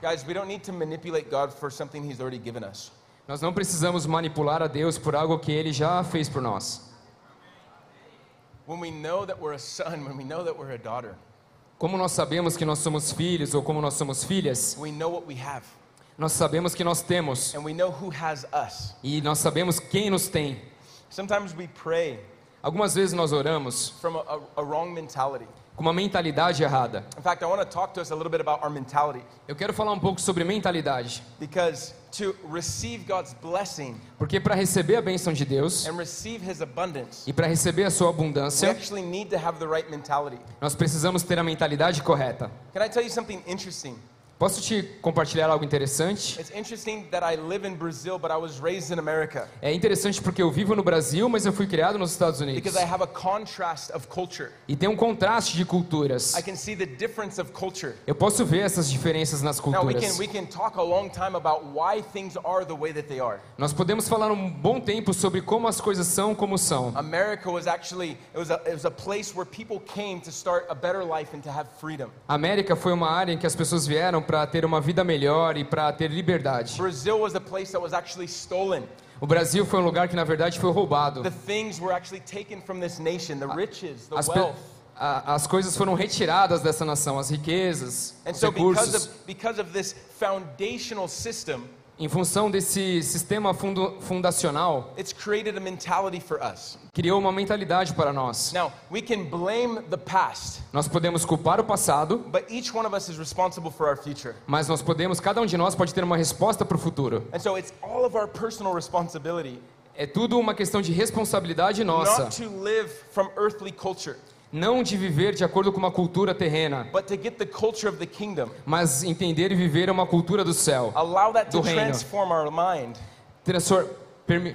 Guys, we don't need to manipulate God for something He's already given us. Nós não precisamos manipular a Deus por algo que Ele já fez por nós. When we know that we're a son, when we know that we're a daughter, Como nós sabemos que nós somos filhos ou como nós somos filhas, we know what we have, nós sabemos que nós temos and we know who has us. e nós sabemos quem nos tem. Sometimes we pray Algumas vezes nós oramos from a, a, a wrong mentality. Com uma mentalidade errada. In fact, I want to talk to us a little bit about our mentality Eu quero falar um pouco sobre mentalidade, because to receive God's blessing porque para receber a bênção de Deus and receive His abundance, e para receber a sua we abundância, actually need to have the right mentality. nós precisamos ter a mentalidade correta. Can I tell you something interesting? Posso te compartilhar algo interessante? It's interesting that I live in Brazil, but I was raised in America É interessante porque eu vivo no Brasil, mas eu fui criado nos Estados Unidos. E tem um contraste de culturas. I can see the difference of culture. Eu posso ver essas diferenças nas Now we can culturas. we can. Nós podemos falar um bom tempo sobre como as coisas são como são. America was actually it was a, it was a place where people came to start a better life and to have freedom. América foi uma área em que as pessoas vieram para ter uma vida melhor e para ter liberdade. Brazil was a place that was actually stolen. O Brasil foi um lugar que na verdade foi roubado. The things were actually taken from this nation, the riches, the As, wealth. a- as coisas foram retiradas dessa nação, as riquezas, And os so because recursos. of because of this foundational system, Em função desse sistema fundacional, it's created a mentality for us. criou uma mentalidade para nós. Now, we can blame the past, Nós podemos culpar o passado, but each one of us is responsible for our future. mas nós podemos, cada um de nós pode ter uma resposta para o futuro. And so it's all of our personal responsibility É tudo uma questão de responsabilidade nossa, not to live from earthly culture. Não de viver de acordo com uma cultura terrena, but to get the culture of the kingdom. mas entender e viver uma cultura do céu. Allow that to Do reino. transform our mind. Transfor- permi-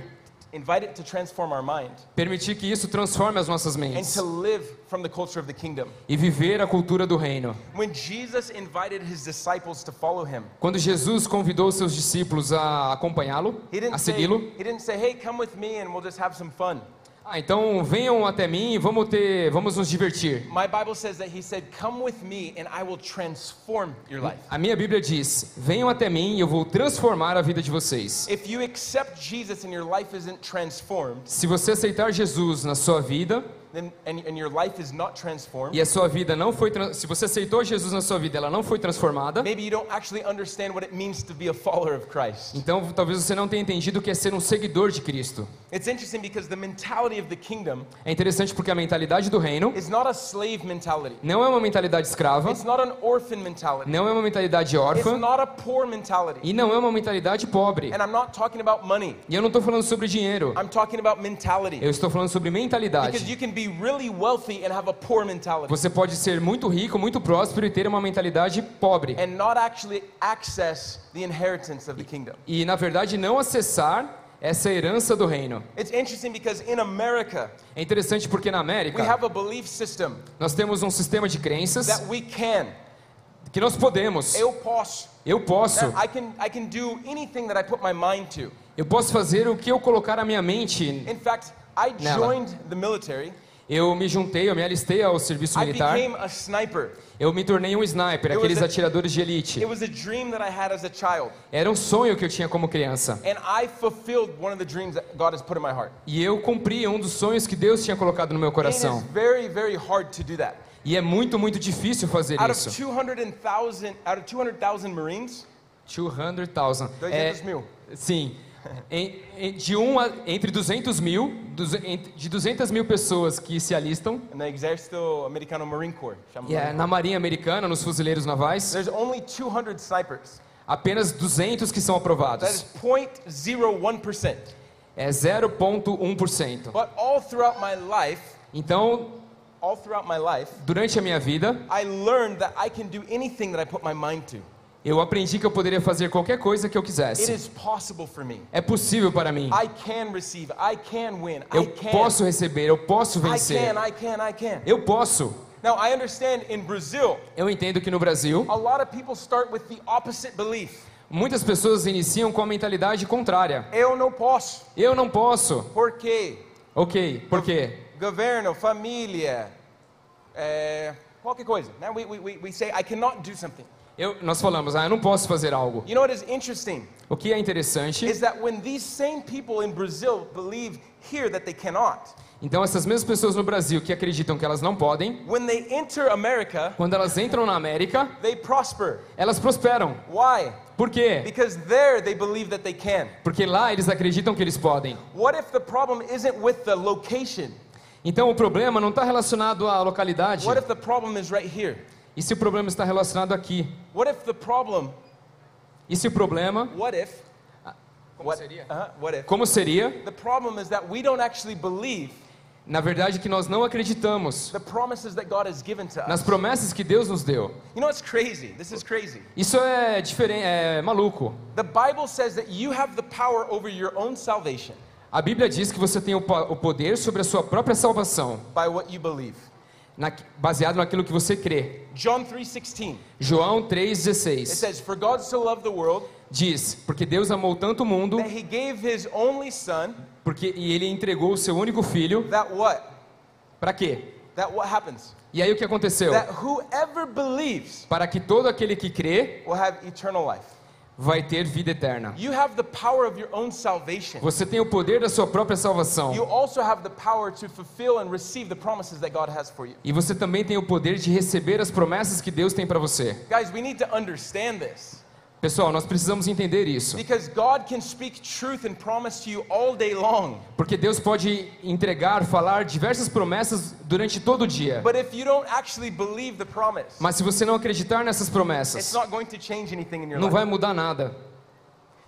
Invite it to transform our mind permitir que isso transforme as nossas and mentes to live from the culture of the kingdom. e viver a cultura do reino. When Jesus invited his disciples to follow him, Quando Jesus convidou seus discípulos a acompanhá-lo, a segui-lo, he didn't say, "Hey, come with me and we'll just have some fun." Ah, então venham até mim e vamos ter, vamos nos divertir. My Bible says that he said, "Come with me and I will transform your life." A minha Bíblia diz: venham até mim e eu vou transformar a vida de vocês. If you accept Jesus and your life isn't transformed, Se você aceitar Jesus na sua vida then and, and your life is not transformed, e a sua vida não foi, se você aceitou Jesus na sua vida, ela não foi transformada, maybe you don't actually understand what it means to be a follower of Christ. então talvez você não tenha entendido o que é ser um seguidor de Cristo. It's interesting because the mentality of the kingdom É interessante porque a mentalidade do reino is not a slave mentality. não é uma mentalidade escrava, It's not an orphan mentality. não é uma mentalidade It's órfã not a poor mentality. e não é uma mentalidade pobre. And I'm not talking about money. E eu não estou falando sobre dinheiro, I'm talking about mentality. eu estou falando sobre mentalidade. You can be really wealthy and have a poor mentality Você pode ser muito rico, muito próspero e ter uma mentalidade pobre. and not actually access the inheritance of the kingdom. E na verdade não acessar essa herança do reino. It's interesting because in America, É interessante porque na we América have a belief system nós temos um sistema de crenças that we can. que nós podemos. Eu posso. Eu posso. I can I can do anything that I put my mind to. Eu posso fazer o que eu colocar a minha mente. In fact, I Nela. joined the military. Eu me juntei, eu me alistei ao serviço I militar. became a sniper. Eu me tornei um sniper, It was aqueles a- atiradores de elite. It was a dream that I had as a child. Era um sonho que eu tinha como criança. And I fulfilled one of the dreams that God has put in my heart. E eu cumpri um dos sonhos que Deus tinha colocado no meu It is coração. very, very hard to do that. E é muito, muito difícil fazer Out of isso. 200,000 out of 200,000 Marines, 200,000. 200 É, mil. sim. (laughs) De um a, entre 200 mil, de 200 mil pessoas que se alistam, no Exército Americano Marine Corps. Marine na Marinha Americana, nos fuzileiros navais. There's only 200 snipers. apenas 200 que são That is aprovados. 0.01%. É 0,1%. But all throughout my life, Então, all throughout my life, durante a minha vida, I learned that I can do anything that I put my mind to. Eu aprendi que eu poderia fazer qualquer coisa que eu It quisesse. is possible for me. É possível para mim. I can receive. I can win. I Eu can. posso receber, eu posso I vencer. can. I can. I can. Eu posso. Now I understand in Brazil, Eu entendo que no Brasil, a lot of people start with the opposite belief. muitas pessoas iniciam com a mentalidade contrária. Eu não posso. Eu não posso. Por quê? Ok, por quê? Governo, família, é, qualquer coisa. Now we, we, we- we say I cannot do something. Eu, nós falamos, ah, eu não posso fazer algo. You know what is interesting O que é interessante, is that when these same people in Brazil believe here that they cannot, então essas mesmas pessoas no Brasil que acreditam que elas não podem, when they enter America, quando elas entram na América, they prosper. elas prosperam. Why? Por quê? Because there they believe that they can. Porque lá eles acreditam que eles podem. What if the problem isn't with the location? Então o problema não está relacionado à localidade. What if the problem is right here? E se o problema está relacionado aqui? What if the problem, E se o problema, what if, como what, seria? uh-huh, what if, Como seria? the problem is that we don't actually believe Na verdade que nós não acreditamos the promises that God has given to nas promessas que Deus nos deu. You know what's crazy? This is crazy. Isso é diferente, é maluco. The Bible says that you have the power over your own salvation A Bíblia diz que você tem o poder sobre a sua própria salvação, na- baseado naquilo que você crê. John 3:16. João It 3,16 says, "For God so loved the world diz: Porque Deus amou tanto o mundo, that he gave his only son porque e Ele entregou o seu único filho. that what? Para quê? That what happens? E aí o que aconteceu? That whoever believes Para que todo aquele que crê will have eternal life." Vai ter vida eterna. You have the power of your own salvation. Você tem o poder da sua própria salvação. You also have the power to fulfill and receive the promises that God has for you. E você também tem o poder de receber as promessas que Deus tem para você. Guys, we need to understand this. Pessoal, nós precisamos entender isso. Because God can speak truth and promise to you all day long. Porque Deus pode entregar, falar diversas promessas durante todo o dia. But if you don't actually believe the promise, Mas se você não acreditar nessas it's promessas, not going to change anything in your não vai mudar nada.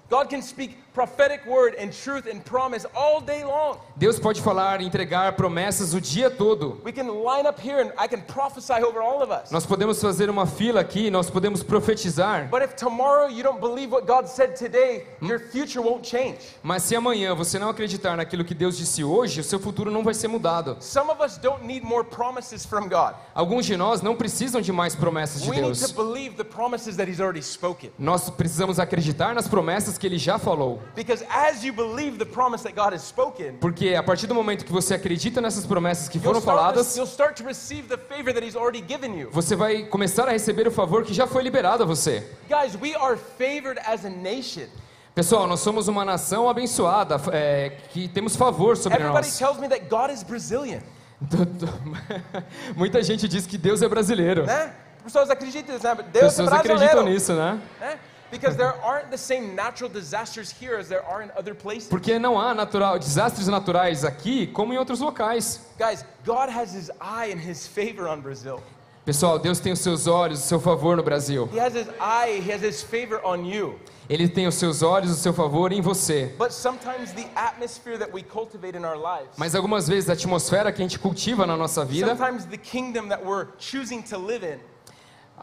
God can speak prophetic word and truth and promise all day long. Deus pode falar, entregar promessas o dia todo. We can line up here and I can prophesy over all of us. Nós podemos fazer uma fila aqui, nós podemos profetizar. But if tomorrow you don't believe what God said today, your future won't change. Mas se amanhã você não acreditar naquilo que Deus disse hoje, o seu futuro não vai ser mudado. Some of us don't need more promises from God. Alguns de nós não precisam de mais promessas de We need to Deus. believe the promises that He's already spoken. Nós precisamos acreditar nas promessas que ele já falou. Because as you believe the promise that God has spoken, Porque a partir do momento que você acredita nessas promessas que you'll foram start, faladas, you'll start to receive the favor that He's already given you. você vai começar a receber o favor que já foi liberado a você. Guys, we are favored as a nation. Pessoal, nós somos uma nação abençoada, é, que temos favor sobre Everybody nós. tells me that God is Brazilian. (laughs) Muita gente diz que Deus é brasileiro. Né? Pessoas acreditam né? Deus Pessoas é acreditam brasileiro. nisso, né? Né? Because there aren't the same natural disasters here as there are in other places. Porque não há natural, desastres naturais aqui como em outros locais. Guys, God has His eye and His favor on Brazil. Pessoal, Deus tem os seus olhos, o seu favor no Brasil. He has His eye, He has His favor on you. Ele tem os seus olhos, o seu favor em você. But sometimes the atmosphere that we cultivate in our lives, Mas algumas vezes a atmosfera que a gente cultiva na nossa vida, sometimes the kingdom that we're choosing to live in,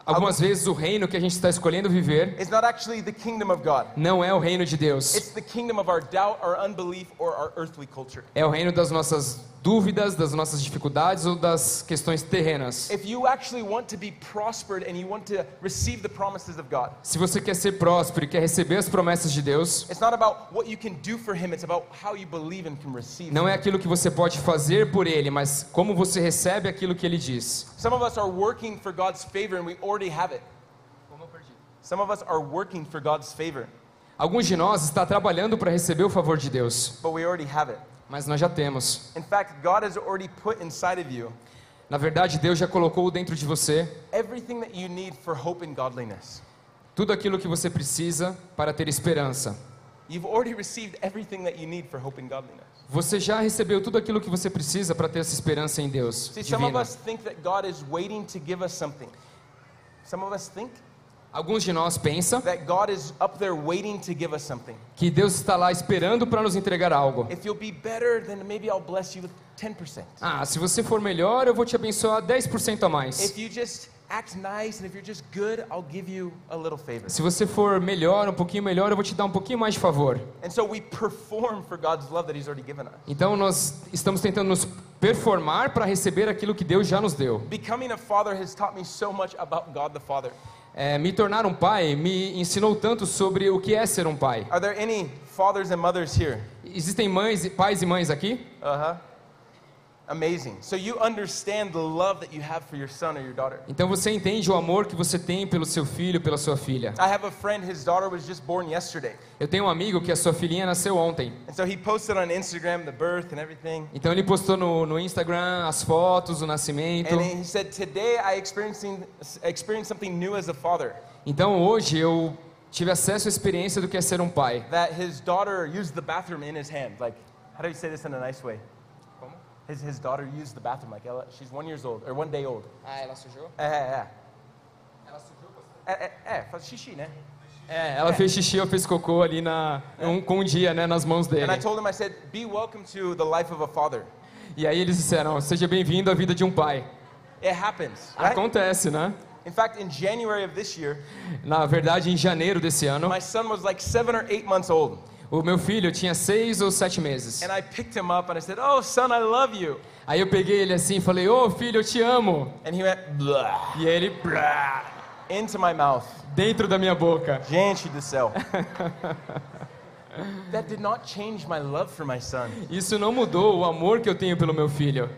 algumas vezes o reino que a gente está escolhendo viver is not actually the kingdom of God. não é o reino de Deus. It's the kingdom of our doubt, our unbelief, or our earthly culture. É o reino das nossas dúvidas, das nossas dificuldades ou das questões terrenas. If you actually want to be prospered and you want to receive the promises of God, Se você quer ser próspero e quer receber as promessas de Deus, it's not about what you can do for Him, it's about how you believe and can receive. não é aquilo que você pode fazer por Ele, mas como você recebe aquilo que Ele diz. Some of us are working for God's favor and we already have it. Some of us are working for God's favor, Alguns de nós está trabalhando para receber o favor de Deus, but we already have it. mas nós já temos. In fact, God has already put inside of you Na verdade, Deus já colocou dentro de você everything that you need for hope and godliness. tudo aquilo que você precisa para ter esperança. You've already received everything that you need for hope and godliness. Você já recebeu tudo aquilo que você precisa para ter essa esperança em Deus See, some of us think that God is waiting to give us something. Some of us think Alguns de nós pensam that God is up there waiting to give us something. que Deus está lá esperando para nos entregar algo. If you'll be better, then maybe I'll bless you with 10%. Ah, se você for melhor, eu vou te abençoar 10% a mais. If you just act nice and if you're just good, I'll give you a little favor. Se você for melhor, um pouquinho melhor, eu vou te dar um pouquinho mais de favor. And so we perform for God's love that He's already given us. Então nós estamos tentando nos performar para receber aquilo que Deus já nos deu. Becoming a father has taught me so much about God the Father. É, me tornar um pai me ensinou tanto sobre o que é ser um pai. Are there any fathers and mothers here? Existem mães, pais e mães aqui? Uh huh. Amazing. So you understand the love that you have for your son or your daughter. Então você entende o amor que você tem pelo seu filho, pela sua filha. I have a friend, his daughter was just born yesterday. Eu tenho um amigo que a sua filhinha nasceu ontem. And so he posted on Instagram the birth and everything. Então ele postou no, no Instagram as fotos, o nascimento. And he said, Today I experiencing, experienced something new as a father. Então hoje eu tive acesso à experiência do que é ser um pai. That his daughter used the bathroom in his hand. Like, how do you say this in a nice way? His, his daughter used the bathroom. Like, ela, she's one years old, or one day old. Ah, ela sujou? É, é, Ela sujou é. É, é, é, faz xixi, né? É, ela fez xixi ou fez cocô ali na, um, com um dia, né, nas mãos dele. And I told him, I said, Be welcome to the life of a father. E aí eles disseram, seja bem-vindo à vida de um pai. It happens, right? Acontece, né? In fact, in January of this year, Na verdade, em janeiro desse ano, my son was like seven or eight months old. O meu filho tinha seis ou sete meses. And I picked him up and I said, Oh, son, I love you. Aí eu peguei ele assim e falei, ô filho, eu te amo. And he went, Blah, E ele, brá, into my mouth. dentro da minha boca. Gente do céu. (laughs) that did not change my love for my son. Isso não mudou o amor que eu tenho pelo meu filho.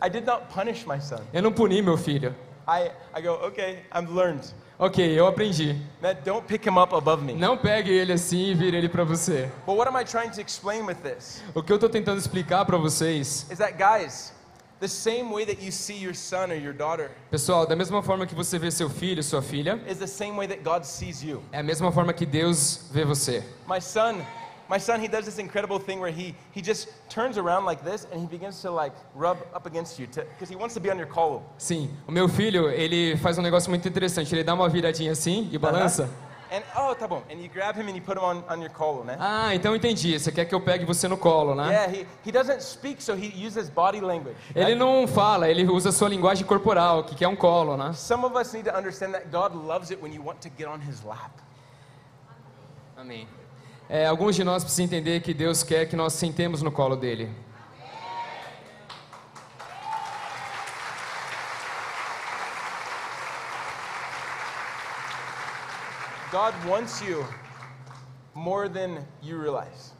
I did not punish my son. Eu não puni meu filho. I, I go, okay, I've learned. Ok, eu aprendi. Don't pick him up above me. Não pegue ele assim e vire ele pra você. But what am I trying to explain with this? O que eu tô tentando explicar pra vocês, Is that, guys, the same way that you see your son or your daughter pessoal, da mesma forma que você vê seu filho, sua filha, is the same way that God sees you. é a mesma forma que Deus vê você. My son, my son, he does this incredible thing where he, he just turns around like this and he begins to like rub up against you because he wants to be on your collar. Sim, o meu filho, ele faz um negócio muito interessante. Ele dá uma viradinha assim e balança. And oh, tá bom. And you grab him and you put him on, on your colo, né? Ah, então entendi. Você quer que eu pegue você no colo, né? Yeah, he, he doesn't speak, so he uses body language. Ele não fala, ele usa sua linguagem corporal, que que é um colo, né? Some of us need to understand that God loves it when you want to get on his lap. Amém. É, alguns de nós precisam entender que Deus quer que nós sentemos no colo dele. God wants you more than you realize.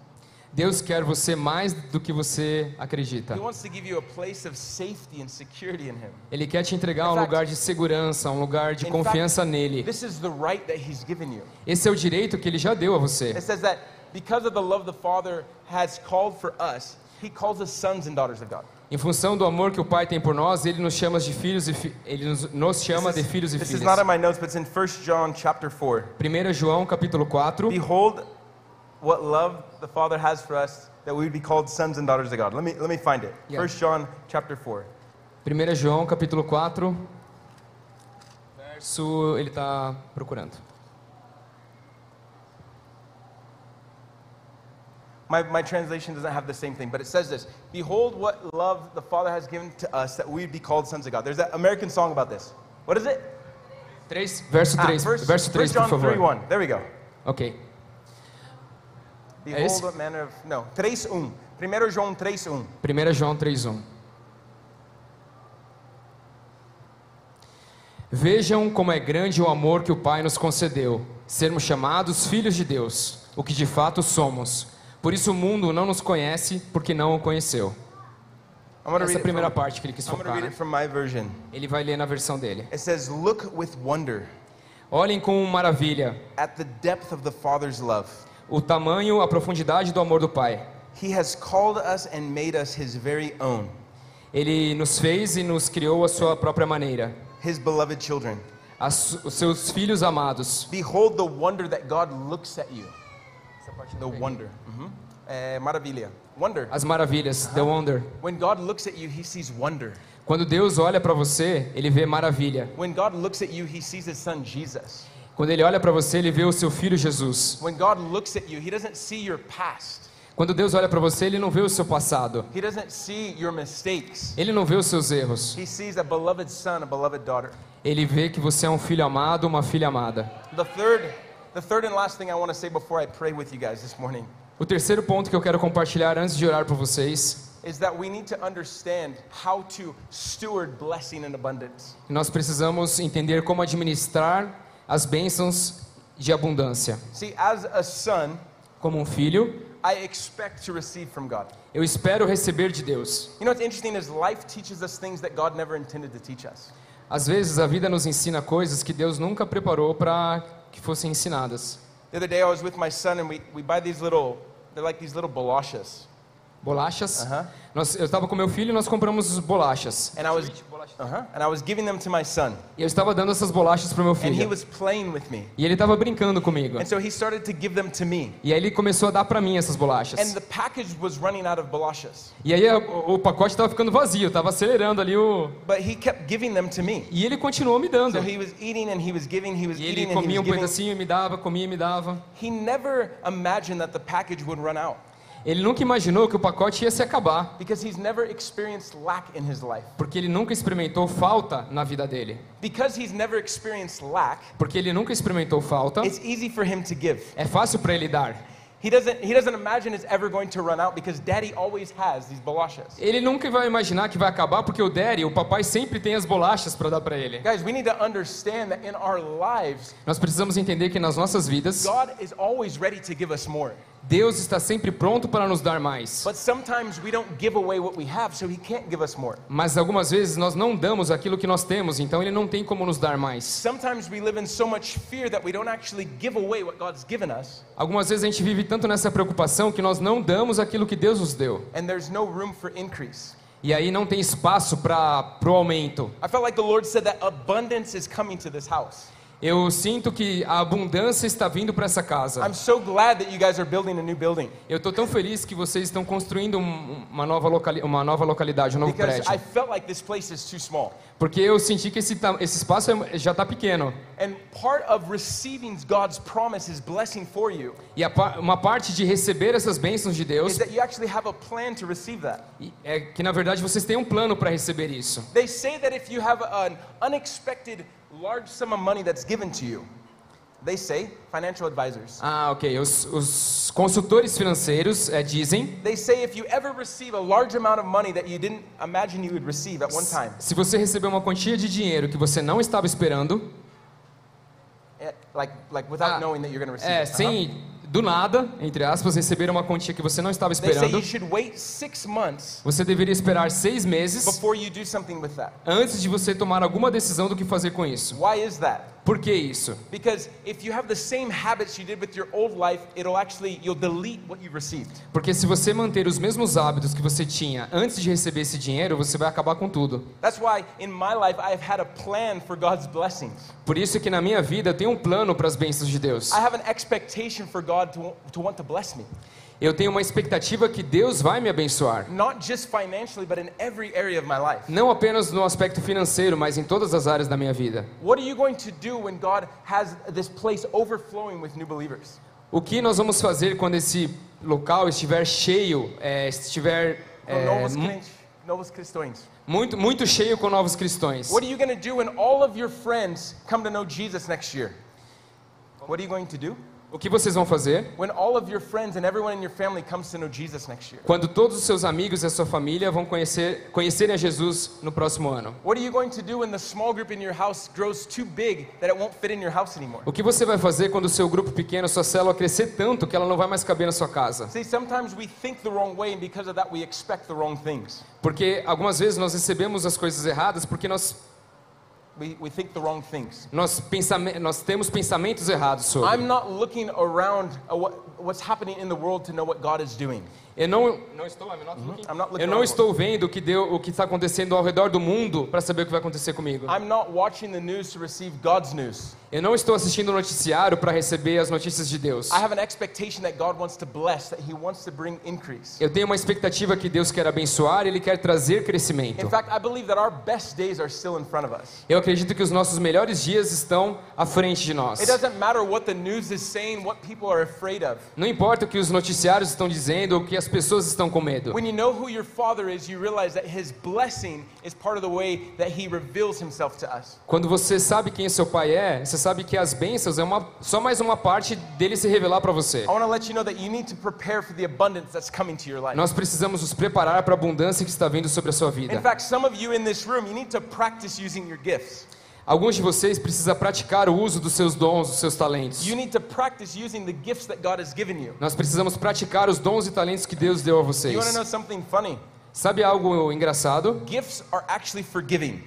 Deus quer você mais do que você acredita. Ele quer te entregar um lugar de segurança, um lugar de confiança nele. Is. Esse é o direito que ele já deu a você. It says that because of the love the Father has called for us, he calls us sons and daughters of God. Em função do amor que o Pai tem por nós, ele nos chama de filhos e fi... ele nos, chama de filhos e this is filhas. not in my notes, but it's in 1 John chapter 4. 1 João capítulo 4. Behold what love the Father has for us that we would be called sons and daughters of God. Let me let me find it. Yeah. 1 John chapter 4. 1 João capítulo 4. Verso ele está procurando. My, my translation doesn't have the same thing, but it says this Behold what love the Father has given to us that we'd be called sons of God. There's that American song about this. What is it? 3, verso Ah, 3, first, verso 3, first por John 3 1. There we go. Ok. Behold esse? what manner of. No, 3 1. 1 João 3 1. 1 João 3:1. Vejam como é grande o amor que o Pai nos concedeu, sermos chamados filhos de Deus, o que de fato somos. Por isso o mundo não nos conhece porque não o conheceu. Essa é primeira from, parte que ele quis focar. Né? Ele vai ler na versão dele. It says, Look with wonder Olhem com maravilha at the depth of the Father's love. O tamanho, a profundidade do amor do Pai. He has called us and made us his very own, Ele nos fez e nos criou à sua própria maneira, his beloved children. as- os seus filhos amados. Behold the wonder that God looks at you. The wonder. Mhm. É, maravilha. Wonder. As maravilhas, the wonder. When God looks at you, he sees wonder. Quando Deus olha para você, ele vê maravilha. When God looks at you, he sees his son Jesus. Quando ele olha para você, ele vê o seu filho Jesus. When God looks at you, he doesn't see your past. Quando Deus olha para você, ele não vê o seu passado. He doesn't see your mistakes. Ele não vê os seus erros. He sees a beloved son, a beloved daughter. Ele vê que você é um filho amado, uma filha amada. The third, the third and last thing I want to say before I pray with you guys this morning O terceiro ponto que eu quero compartilhar antes de orar por vocês, nós precisamos entender como administrar as bênçãos de abundância. See, as a son, Como um filho, I expect to receive from God. eu espero receber de Deus. You know what's interesting is life teaches us things that God never intended to teach us. Às vezes a vida nos ensina coisas que Deus nunca preparou para que fossem ensinadas. The other day I was with my son and we, we buy these little, they're like these little bolachas. Bolachas. Aham. Nós, eu estava com meu filho e nós compramos bolachas. And I was, uh-huh, and I was giving them to my son. E eu estava dando essas bolachas para meu And he filho. was playing with me. E ele estava brincando comigo. And so he started to give them to me. E aí ele começou a dar para mim essas And bolachas. the package was running out of bolachas. E aí o, o pacote estava ficando vazio, estava acelerando ali o. But he kept giving them to me. E ele continuou me dando. So he was eating and he was giving, he was E ele eating and he comia um giving. pedacinho e me dava, comia e me dava. He never imagined that the package would run out Ele nunca imaginou que o pacote ia se acabar, because he's never experienced lack in his life. porque ele nunca experimentou falta na vida dele. Because he's never experienced lack, Porque ele nunca experimentou falta, it's easy for him to give. é fácil para ele dar. Ele nunca vai imaginar que vai acabar, porque o daddy, o papai sempre tem as bolachas para dar para ele. Guys, we need to understand that in our lives, Nós precisamos entender que nas nossas vidas, God is always ready to give us more. Deus está sempre pronto para nos dar mais. Mas algumas vezes nós não damos aquilo que nós temos, então ele não tem como nos dar mais. Algumas vezes a gente vive tanto nessa preocupação que nós não damos aquilo que Deus nos deu. and there's no room for increase. E aí não tem espaço para o aumento. I felt like the Lord said that abundance is coming to this house. Eu sinto que a abundância está vindo para essa casa. I'm so glad that you guys are building a new building Eu estou tão feliz que vocês estão construindo um- uma, nova locali uma nova localidade, um novo because prédio. I felt like this place is too small. Porque eu senti que esse, esse espaço é- já está pequeno. And part of receiving God's promise, blessing for you, E pa- uma parte de receber essas bênçãos de Deus is that you actually have a plan to receive that. é que, na verdade, vocês têm um plano para receber isso. They say that if you have an unexpected large sum of money that's given to you, they say, financial advisors, Ah, ok. Os, os consultores financeiros é, dizem they say if you ever receive a large amount of money that you didn't imagine you would receive at one time, se você receber uma quantia de dinheiro que você não estava esperando, eh, like, like without Ah, knowing that you're going to receive é, it. uh-huh. sem do nada, entre aspas, receber uma quantia que você não estava esperando, você deveria esperar seis meses antes de você tomar alguma decisão do que fazer com isso. Por que isso? Porque se você manter os mesmos hábitos que você tinha antes de receber esse dinheiro, você vai acabar com tudo. That's why in my life I have had a plan for God's blessings. Por isso que na minha vida eu tenho um plano para as bênçãos de Deus. I have an expectation for God to, to want to bless me. Eu tenho uma expectativa que Deus vai me abençoar. Not just financially, but in every area of my life. Não apenas no aspecto financeiro, mas em todas as áreas da minha vida. What are you going to do when God has this place overflowing with new believers? O que nós vamos fazer quando esse local estiver cheio, é, estiver é, novos novos cristãos. muito, muito cheio com novos cristãos? What are you going to do when all of your friends come to know Jesus next year? What are you going to do? O que vocês vão fazer quando todos os seus amigos e a sua família vão conhecer, conhecerem a Jesus no próximo ano? O que você vai fazer quando o seu grupo pequeno, sua célula crescer tanto que ela não vai mais caber na sua casa? Porque algumas vezes nós recebemos as coisas erradas porque nós, We, we think the wrong things. nós, pensame, nós temos pensamentos errados sobre. I'm not looking around at what, what's happening in the world to know what God is doing. Eu não, não estou, eu não estou vendo o que deu, o que está acontecendo ao redor do mundo para saber o que vai acontecer comigo. Eu não estou assistindo o noticiário para receber as notícias de Deus. Bless. Eu tenho uma expectativa que Deus quer abençoar, Ele quer trazer crescimento. Fact. Eu acredito que os nossos melhores dias estão à frente de nós. Saying. Não importa o que os noticiários estão dizendo ou o que as pessoas estão com medo. When you know who your Father is, you realize that His blessing is part of the way that He reveals Himself to us. Quando você sabe quem seu pai é, você sabe que as bênçãos é uma, só mais uma parte dele se revelar para você. I want to let you know that you need to prepare for the abundance that's coming to your life. Nós precisamos nos preparar para a abundância que está vindo sobre a sua In vida. fact, some of you in this room, you need to practice using your gifts. Alguns de vocês precisam praticar o uso dos seus dons, dos seus talentos. You need to practice using the gifts that God has given you. Nós precisamos praticar os dons e talentos que Deus deu a vocês. know something funny? Sabe algo engraçado? Gifts are actually forgiving.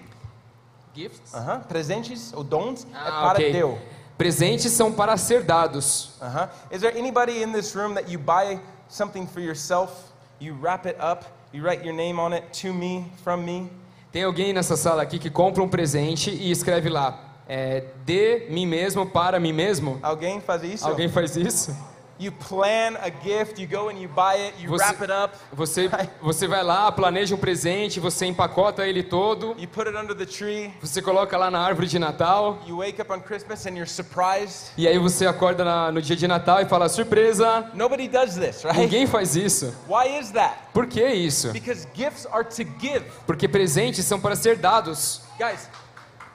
Uh-huh. Presentes ou dons é Ah, para ok. Deus. Presentes são para ser dados. Uh-huh. Is there anybody in this room that you buy something for yourself, you wrap it up, you write your name on it, to me, from me? Tem alguém nessa sala aqui que compra um presente e escreve lá, é, de mim mesmo para mim mesmo? Alguém faz isso? Alguém faz isso? You plan a gift, you go and you buy it, you Você- wrap it up, Você, (laughs) você vai lá, planeja um presente, você empacota ele todo, you put it under the tree, você coloca lá na árvore de Natal, you wake up on Christmas and you're surprised. e aí você acorda na- no dia de Natal e fala, surpresa! Nobody does this, right? Ninguém faz isso. Why is that? Por que isso? Because gifts are to give. Porque presentes são para ser dados. Guys,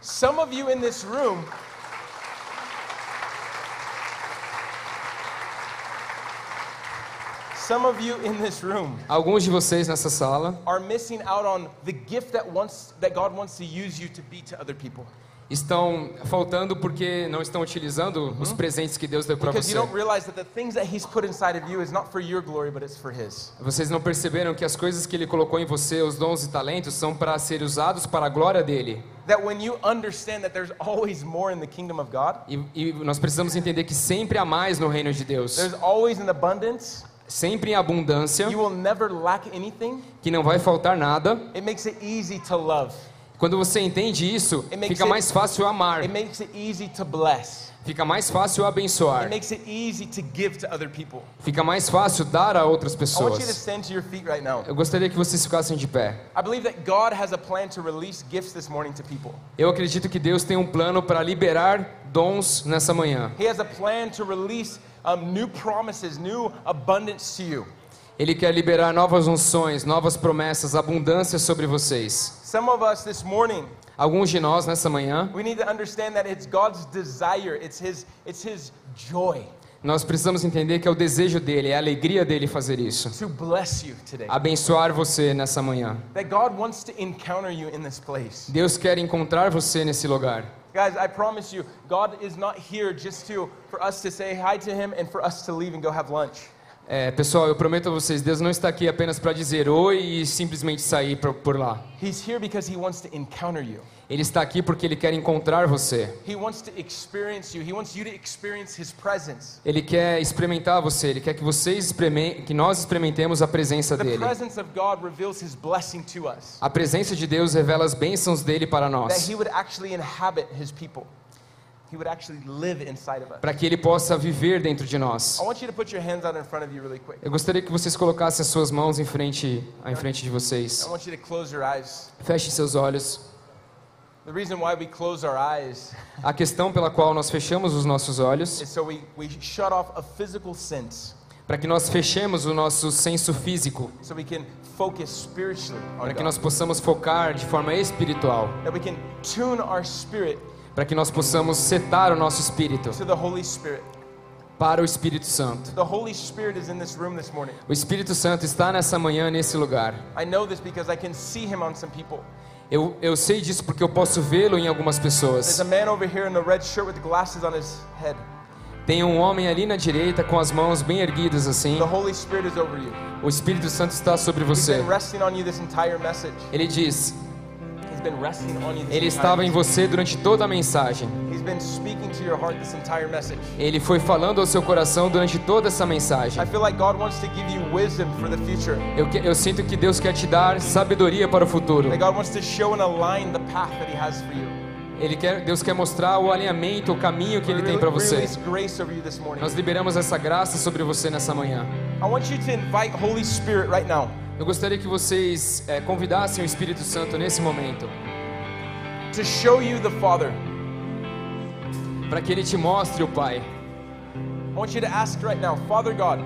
some of you in this room Some of you in this room Alguns de vocês nessa sala are missing out on the gift that wants that God wants to use you to be to other people. estão faltando porque não estão utilizando os presentes que Deus deu para você. you don't realize that the things that he's put inside of you is not for your glory but it's for his. Vocês não perceberam que as coisas que Ele colocou em você, os dons e talentos, são para ser usados para a glória dele. That when you understand that there's always more in the kingdom of God, E, e nós precisamos entender que sempre há mais no reino de Deus. there's always an abundance. Sempre em abundância, You will never lack anything. que não vai faltar nada. It makes it easy to love. Quando você entende isso, It makes fica it- mais fácil amar, It makes it easy to bless. fica mais fácil It abençoar, makes it easy to give to other people. fica mais fácil dar a outras I want you to pessoas. stand to your feet right now. Eu gostaria que vocês ficassem de pé. I believe that God has a plan to release gifts this morning to people. Eu acredito que Deus tem um plano para liberar dons nessa manhã. He has a plan to release um, new promises, new abundance to you. Ele quer liberar novas unções, novas promessas, abundância sobre vocês. Some of us this morning, Alguns de nós nessa manhã, we need to understand that it's God's desire, it's His, it's His joy nós precisamos entender que é o desejo dele, é a alegria dele fazer isso. to bless you today. Abençoar você nessa manhã. That God wants to encounter you in this place. Deus quer encontrar você nesse lugar. Guys, I promise you, God is not here just to for us to say hi to Him and for us to leave and go have lunch. É, pessoal, eu prometo a vocês, Deus não está aqui apenas para dizer oi e simplesmente sair por, por lá. He's here because He wants to encounter you. Ele está aqui porque ele quer encontrar você. Ele quer experimentar você. Ele quer que vocês experimen- que nós experimentemos a presença dele. A presença de Deus revela as bênçãos dele para nós, para que ele possa viver dentro de nós. I want you to put your hands out in front of you really quick. Eu gostaria que vocês colocassem as suas mãos em frente, em frente de vocês. Feche seus olhos. The reason why we close our eyes A questão pela qual nós fechamos os nossos olhos, is so we, we shut off a physical sense para que nós fechemos o nosso senso físico, so we can focus spiritually on para que nós possamos focar de forma espiritual, Para que nós possamos setar o nosso espírito to the Holy Spirit. para o Espírito Santo. The Holy Spirit is in this room this morning. O Espírito Santo está nessa manhã nesse lugar. I know this because I can see him on some people. Eu, eu sei disso porque eu posso vê-lo em algumas pessoas. Tem um homem ali na direita com as mãos bem erguidas assim. The Holy Spirit is over you. O Espírito Santo está sobre você. Ele diz: Ele estava em você durante toda a mensagem. Ele foi falando ao seu coração durante toda essa mensagem. Eu, eu sinto que Deus quer te dar sabedoria para o futuro. Ele quer, Deus quer mostrar o alinhamento, o caminho que Ele tem para você. Nós liberamos essa graça sobre você nessa manhã. I want you to invite Holy Spirit right now Eu gostaria que vocês eh, convidassem o Espírito Santo nesse momento, to show you the Father. para que Ele te mostre o Pai. I want you to ask right now, Father God,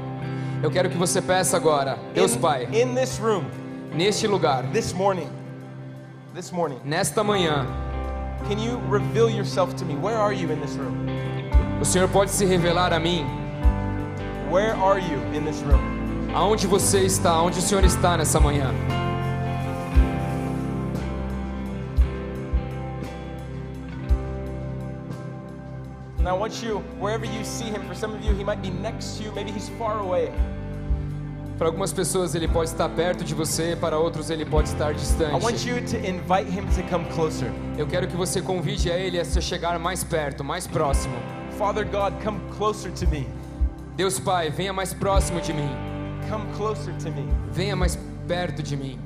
Eu quero que você peça agora, Deus in, Pai, in this room, neste lugar, this morning, this morning, nesta manhã, can you reveal yourself to me? Where are you in this room? o Senhor pode se revelar a mim. Where are you in this room? Aonde você está, onde o Senhor está nessa manhã. And I want you, wherever you see him, for some of you, he might be next to you, maybe he's far away. Para algumas pessoas ele pode estar perto de você, para outros ele pode estar I want distante. you to invite him to come closer. Eu quero que você convide a ele a se chegar mais perto, mais próximo. Father God, come closer to me. Deus Pai, venha mais próximo de mim. Come closer to me. Venha mais perto de mim.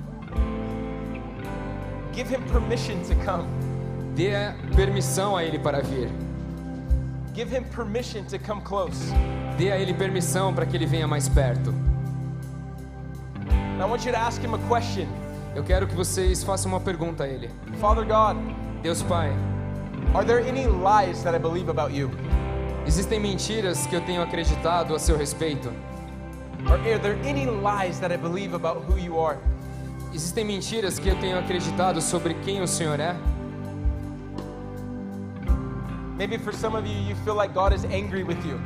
Give him permission to come. Dê permissão a ele para vir. Give him permission to come close. Dê a ele permissão para que ele venha mais perto. I want you to ask him a question. Eu quero que vocês façam uma pergunta a ele. Father God, Deus Pai, are there any lies that I believe about you? existem mentiras que eu tenho acreditado a seu respeito? Existem mentiras que eu tenho acreditado sobre quem o Senhor é? Maybe for some of you, you feel like God is angry with you.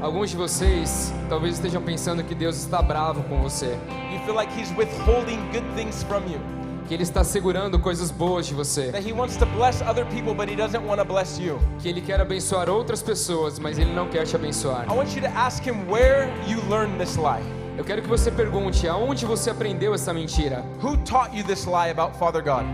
Alguns de vocês talvez estejam pensando que Deus está bravo com você, You feel like He's withholding good things from you. Que Ele está segurando coisas boas de você, That He wants to bless other people, but He doesn't want to bless you. que Ele quer abençoar outras pessoas, mas Ele não quer te abençoar. I want you to ask Him where you learned this lie. Eu quero que você pergunte aonde você aprendeu essa mentira? Who taught you this lie about Father God?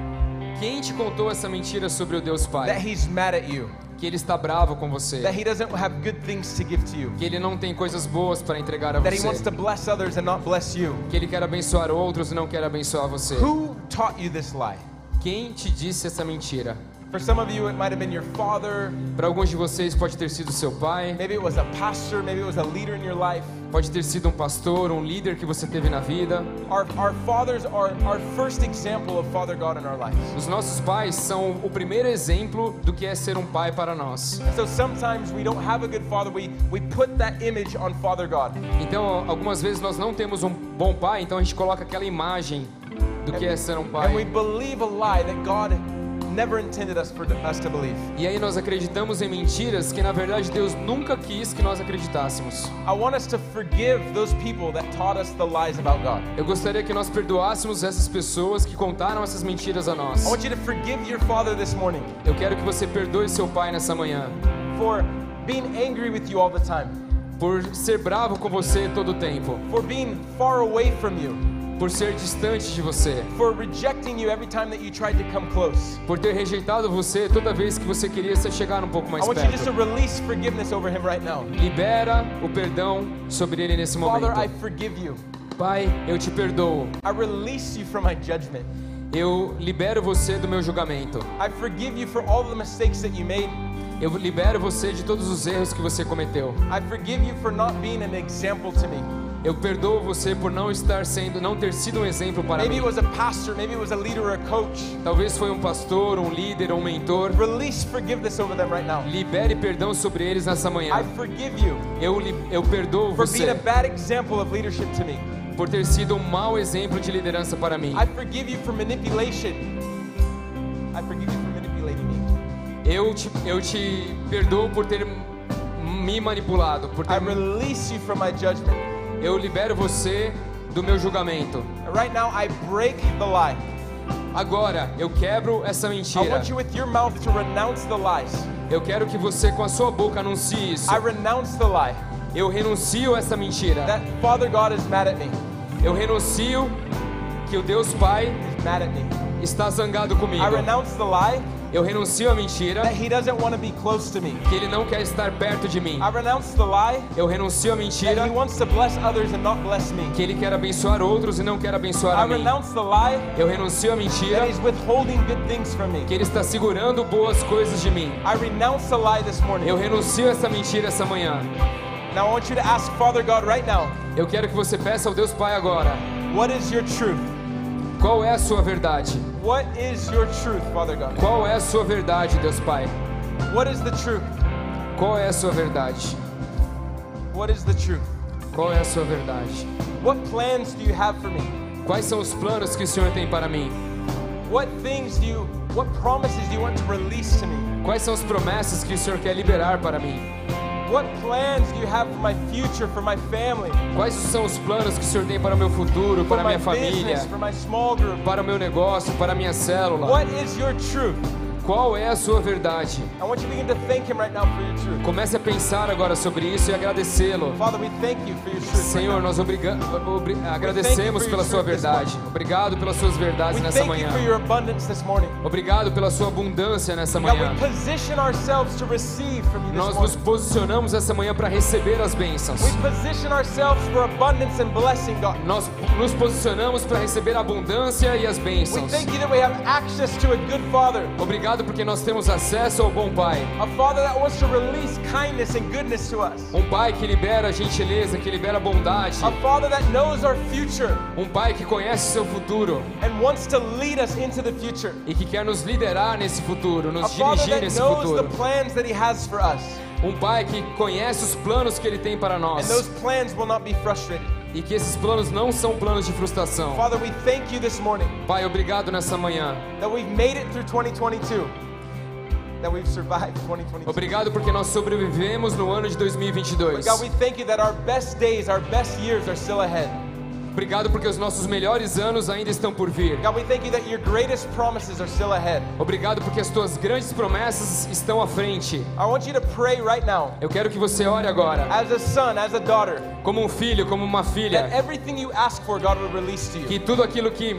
Quem te contou essa mentira sobre o Deus That Pai? He's mad at you. Que Ele está bravo com você, That He doesn't have good things to give to you. que Ele não tem coisas boas para entregar a That He wants você, to bless others and not bless you. que Ele quer abençoar outros e não quer abençoar você. Who taught you this lie? Quem te disse essa mentira? For some of you, it might have been your father. Para alguns de vocês pode ter sido seu pai, Maybe it was a pastor. Maybe it was a leader in your life. pode ter sido um pastor, um líder que você teve na vida. Our, our fathers are our first example of Father God in our lives. Os nossos pais são o primeiro exemplo do que é ser um pai para nós. So sometimes we don't have a good father. We, we put that image on Father God. Então, algumas vezes nós não temos um bom pai, então a gente coloca aquela imagem do que é ser um And we pai. believe a lie that God never intended us for us to believe. E aí nós acreditamos em mentiras que na verdade Deus nunca quis que nós acreditássemos. I want us to forgive those people that taught us the lies about God. Eu gostaria que nós perdoássemos essas pessoas que contaram essas mentiras a nós. I want you to forgive your father this morning Eu quero que você perdoe seu pai nessa manhã for being angry with you all the time, por ser bravo com você todo o tempo, for being far away from you, por ser distante de você, for rejecting you every time that you tried to come close. por ter rejeitado você toda vez que você queria se chegar um pouco mais I want you just to perto. release forgiveness over him right now. Libera o perdão sobre ele nesse Father, I momento. forgive you. Pai, eu te perdoo. I release you from my judgment. Eu libero você do meu julgamento. I forgive you for all the mistakes that you made. Eu libero você de todos os erros que você cometeu. I forgive you for not being an example to me. Eu perdoo você por não estar sendo, não ter sido um exemplo para Maybe mim. it was a pastor, maybe it was a leader or a coach. Talvez foi um pastor, um líder, um mentor. Release forgiveness over them right now. Libere perdão sobre eles nessa I manhã. forgive you Eu, eu perdoo for being a você bad example of leadership to me. por ter sido um mau exemplo de liderança para mim. I forgive you for manipulation. I forgive you for manipulating me. Eu te, eu te perdoo por ter me manipulado, por I ter, release you from my judgment. Eu libero você do meu julgamento. Right now, I break the lie. Agora, eu quebro essa I mentira. want you with your mouth to renounce the lies. Eu quero que você com a sua boca anuncie isso. I renounce the lie Eu renuncio essa mentira. that Father God is mad at me. Eu renuncio que o Deus Pai mad at me. está zangado comigo. I renounce the lie Eu renuncio a mentira that He doesn't want to be close to me. que ele não quer estar perto de mim. I renounce the lie Eu renuncio that mentira He wants to bless others and not bless me. que ele quer abençoar outros e não quer abençoar I a mim. renounce the lie Eu renuncio a mentira that He's withholding good things from me. que ele está segurando boas coisas de mim. I renounce the lie this morning. Eu renuncio a essa mentira essa manhã. Now I want you to ask Father God right now, Eu quero que você peça ao Deus Pai agora: what is your truth? Qual é a sua verdade? What is your truth, Father God? Qual é a sua verdade, Deus Pai? What is the truth? Qual é a sua verdade? What is the truth? Qual é a sua verdade? What plans do you have for me? Quais são os planos que o Senhor tem para mim? What things do you, what promises do you want to release to me? Quais são as promessas que o Senhor quer liberar para mim? What plans do you have for my future, for my family, Quais são os planos que o Senhor tem para o meu futuro, for para a my minha família, business, for my small group? para o meu negócio, para a minha célula? What is your truth? Qual é a sua verdade? Right. Comece a pensar agora sobre isso e agradecê-lo. Senhor, nós obriga- obri- agradecemos pela sua verdade. Obrigado pelas suas verdades We nessa manhã. Obrigado pela sua abundância nessa God, manhã. Nós nos posicionamos essa manhã para receber as bênçãos. Blessing. Nós nos posicionamos para receber a abundância e as bênçãos. thank Obrigado porque nós temos acesso ao bom Pai. a Father that wants to release kindness and goodness to us, Um Pai que libera gentileza, que libera bondade. a Father that knows our future. Um Pai que conhece seu futuro. And wants to lead us into the future, e que quer nos liderar nesse futuro, nos dirigir that nesse knows the futuro. plans that He has for us, Um Pai que conhece os planos que Ele tem para nós e que esses planos não são planos de frustração. Father, we thank you this morning Pai, obrigado nessa manhã. that we've made it through 2022, that we've survived 2022. Obrigado porque nós sobrevivemos no ano de 2022. God, we thank you that our best days, our best years are still ahead. Obrigado porque os nossos melhores anos ainda estão por vir. God, we thank you that your greatest promises are still ahead. Obrigado porque as tuas grandes promessas estão à frente. I want you to pray right now, Eu quero que você ore agora, as a son, as a daughter, como um filho, como uma that filha, everything you ask for, God will release to you. que tudo aquilo que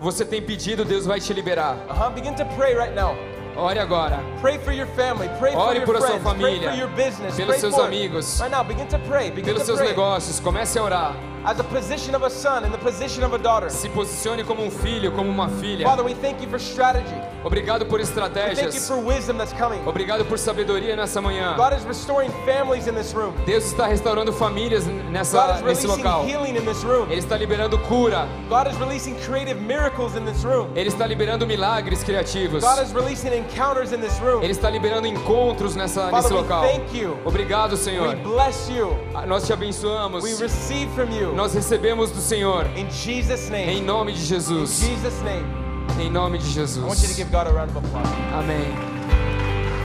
você tem pedido, Deus vai te liberar. Uh-huh. Begin to pray right now. Ore agora. Pray for your family. Pray for Ore your por a sua friends. Pray família, for your business. pelos seus amigos, Right now, begin to pray. Begin Pelos to seus pray. negócios, comece a orar. As a position of a son, in the position of a daughter. Se posicione como um filho, como uma filha. Father, we thank you for strategy. Obrigado por We thank you estratégias. for wisdom that's coming. Obrigado por sabedoria nessa manhã. God is restoring families in this room. Deus está restaurando famílias God nessa, is nesse releasing local. healing in this room. Ele está liberando cura. God is releasing creative miracles in this room. Ele está liberando milagres criativos. God is releasing encounters in this room. Ele está liberando encontros nessa, Father, nesse we local. thank you. Obrigado, We Senhor. bless you. Nós te abençoamos. We receive from you. Nós recebemos do Senhor. In Jesus' Em name. nome de In Jesus. Jesus' name. Em nome de I want you to Jesus. give God a round of applause. Amém.